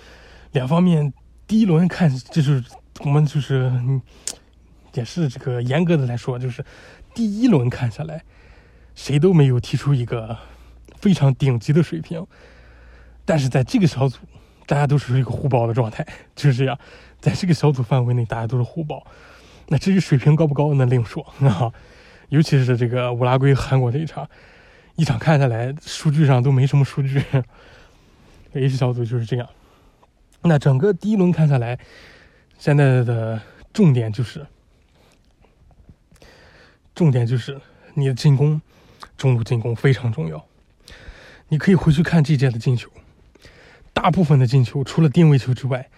两方面，第一轮看就是我们就是也是这个严格的来说，就是第一轮看下来，谁都没有提出一个非常顶级的水平。但是在这个小组。大家都是一个互爆的状态，就是这样，在这个小组范围内，大家都是互爆。那至于水平高不高，那另说 啊。尤其是这个乌拉圭、韩国这一场，一场看下来，数据上都没什么数据。H 小组就是这样。那整个第一轮看下来，现在的重点就是，重点就是你的进攻，中路进攻非常重要。你可以回去看这届的进球。大部分的进球，除了定位球之外，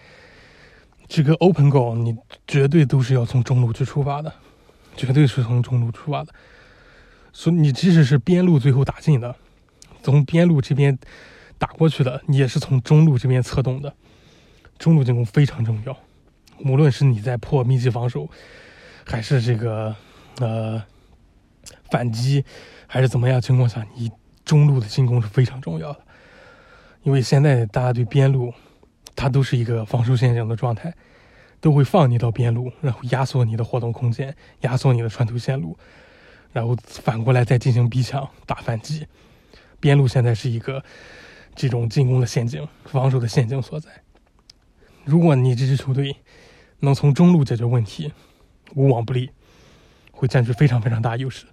这个 open goal 你绝对都是要从中路去出发的，绝对是从中路出发的。所以你即使是边路最后打进的，从边路这边打过去的，你也是从中路这边策动的。中路进攻非常重要，无论是你在破密集防守，还是这个呃反击，还是怎么样情况下，你中路的进攻是非常重要的。因为现在大家对边路，它都是一个防守陷阱的状态，都会放你到边路，然后压缩你的活动空间，压缩你的传球线路，然后反过来再进行逼抢打反击。边路现在是一个这种进攻的陷阱、防守的陷阱所在。如果你这支球队能从中路解决问题，无往不利，会占据非常非常大优势，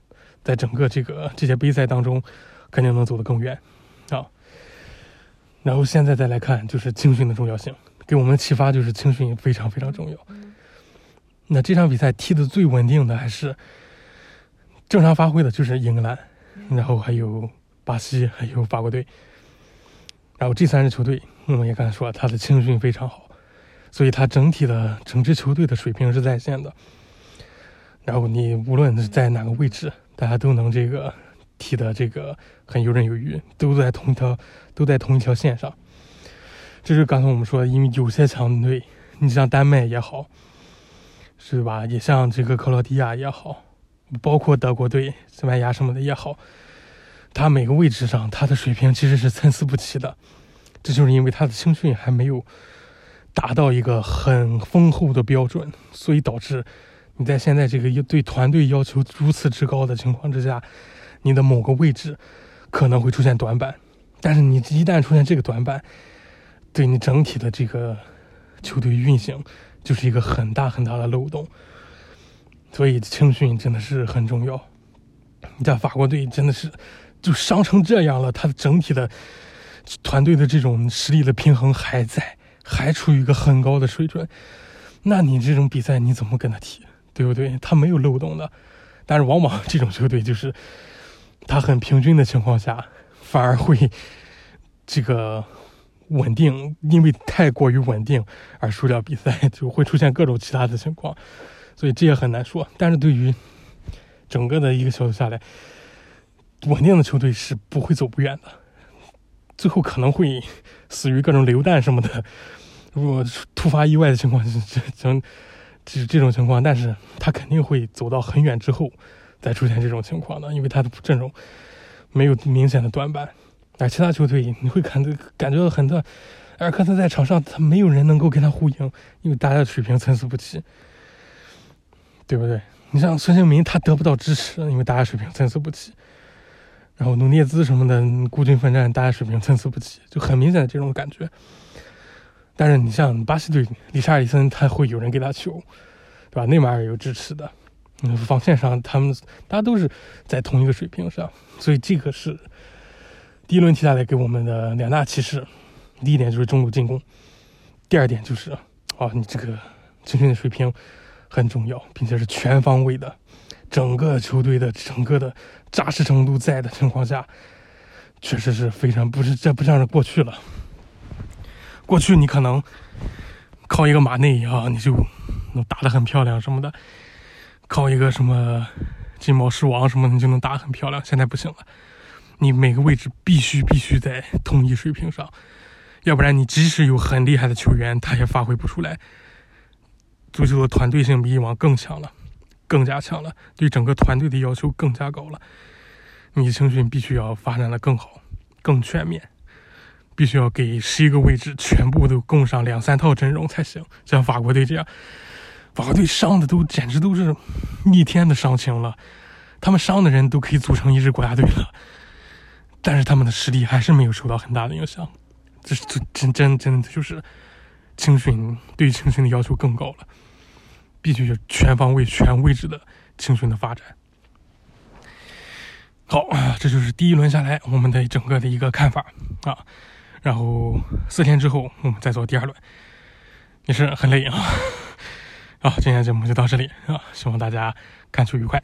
在整个这个这些杯赛当中，肯定能走得更远啊。然后现在再来看，就是青训的重要性，给我们的启发就是青训非常非常重要。那这场比赛踢的最稳定的还是正常发挥的，就是英格兰，然后还有巴西，还有法国队。然后这三支球队，我们也刚才说，他的青训非常好，所以他整体的整支球队的水平是在线的。然后你无论是在哪个位置，大家都能这个。踢的这个很游刃有余，都在同一条都在同一条线上。这是刚才我们说，因为有些强队，你像丹麦也好，是吧？也像这个克罗地亚也好，包括德国队、西班牙什么的也好，他每个位置上他的水平其实是参差不齐的。这就是因为他的青训还没有达到一个很丰厚的标准，所以导致你在现在这个对团队要求如此之高的情况之下。你的某个位置可能会出现短板，但是你一旦出现这个短板，对你整体的这个球队运行就是一个很大很大的漏洞。所以青训真的是很重要。你在法国队真的是就伤成这样了，他整体的团队的这种实力的平衡还在，还处于一个很高的水准。那你这种比赛你怎么跟他踢，对不对？他没有漏洞的，但是往往这种球队就是。他很平均的情况下，反而会这个稳定，因为太过于稳定而输掉比赛，就会出现各种其他的情况，所以这也很难说。但是对于整个的一个小组下来，稳定的球队是不会走不远的，最后可能会死于各种流弹什么的。如果突发意外的情况，这这这这种情况，但是他肯定会走到很远之后。再出现这种情况的，因为他的阵容没有明显的短板，而其他球队你会感觉感觉到很多，尔克森在场上他没有人能够跟他呼应，因为大家的水平参差不齐，对不对？你像孙兴民他得不到支持，因为大家水平参差不齐。然后努涅兹什么的孤军奋战，大家水平参差不齐，就很明显的这种感觉。但是你像巴西队，理查利森他会有人给他球，对吧？内马尔有支持的，嗯，防线上他们大家都是在同一个水平上，所以这个是第一轮踢下来给我们的两大启示。第一点就是中路进攻，第二点就是啊，你这个青训的水平很重要，并且是全方位的，整个球队的整个的扎实程度在的情况下，确实是非常不是这不像是过去了。过去你可能靠一个马内啊，你就能打得很漂亮什么的；靠一个什么金毛狮王什么，你就能打很漂亮。现在不行了，你每个位置必须必须在同一水平上，要不然你即使有很厉害的球员，他也发挥不出来。足球的团队性比以往更强了，更加强了，对整个团队的要求更加高了。你青训必须要发展的更好、更全面。必须要给十一个位置全部都供上两三套阵容才行，像法国队这样，法国队伤的都简直都是逆天的伤情了，他们伤的人都可以组成一支国家队了，但是他们的实力还是没有受到很大的影响，这是真真真的就是青训对青训的要求更高了，必须全方位全位置的青训的发展。好，这就是第一轮下来我们的整个的一个看法啊。然后四天之后，我们再做第二轮，也是很累啊。好，今天节目就到这里啊，希望大家看球愉快。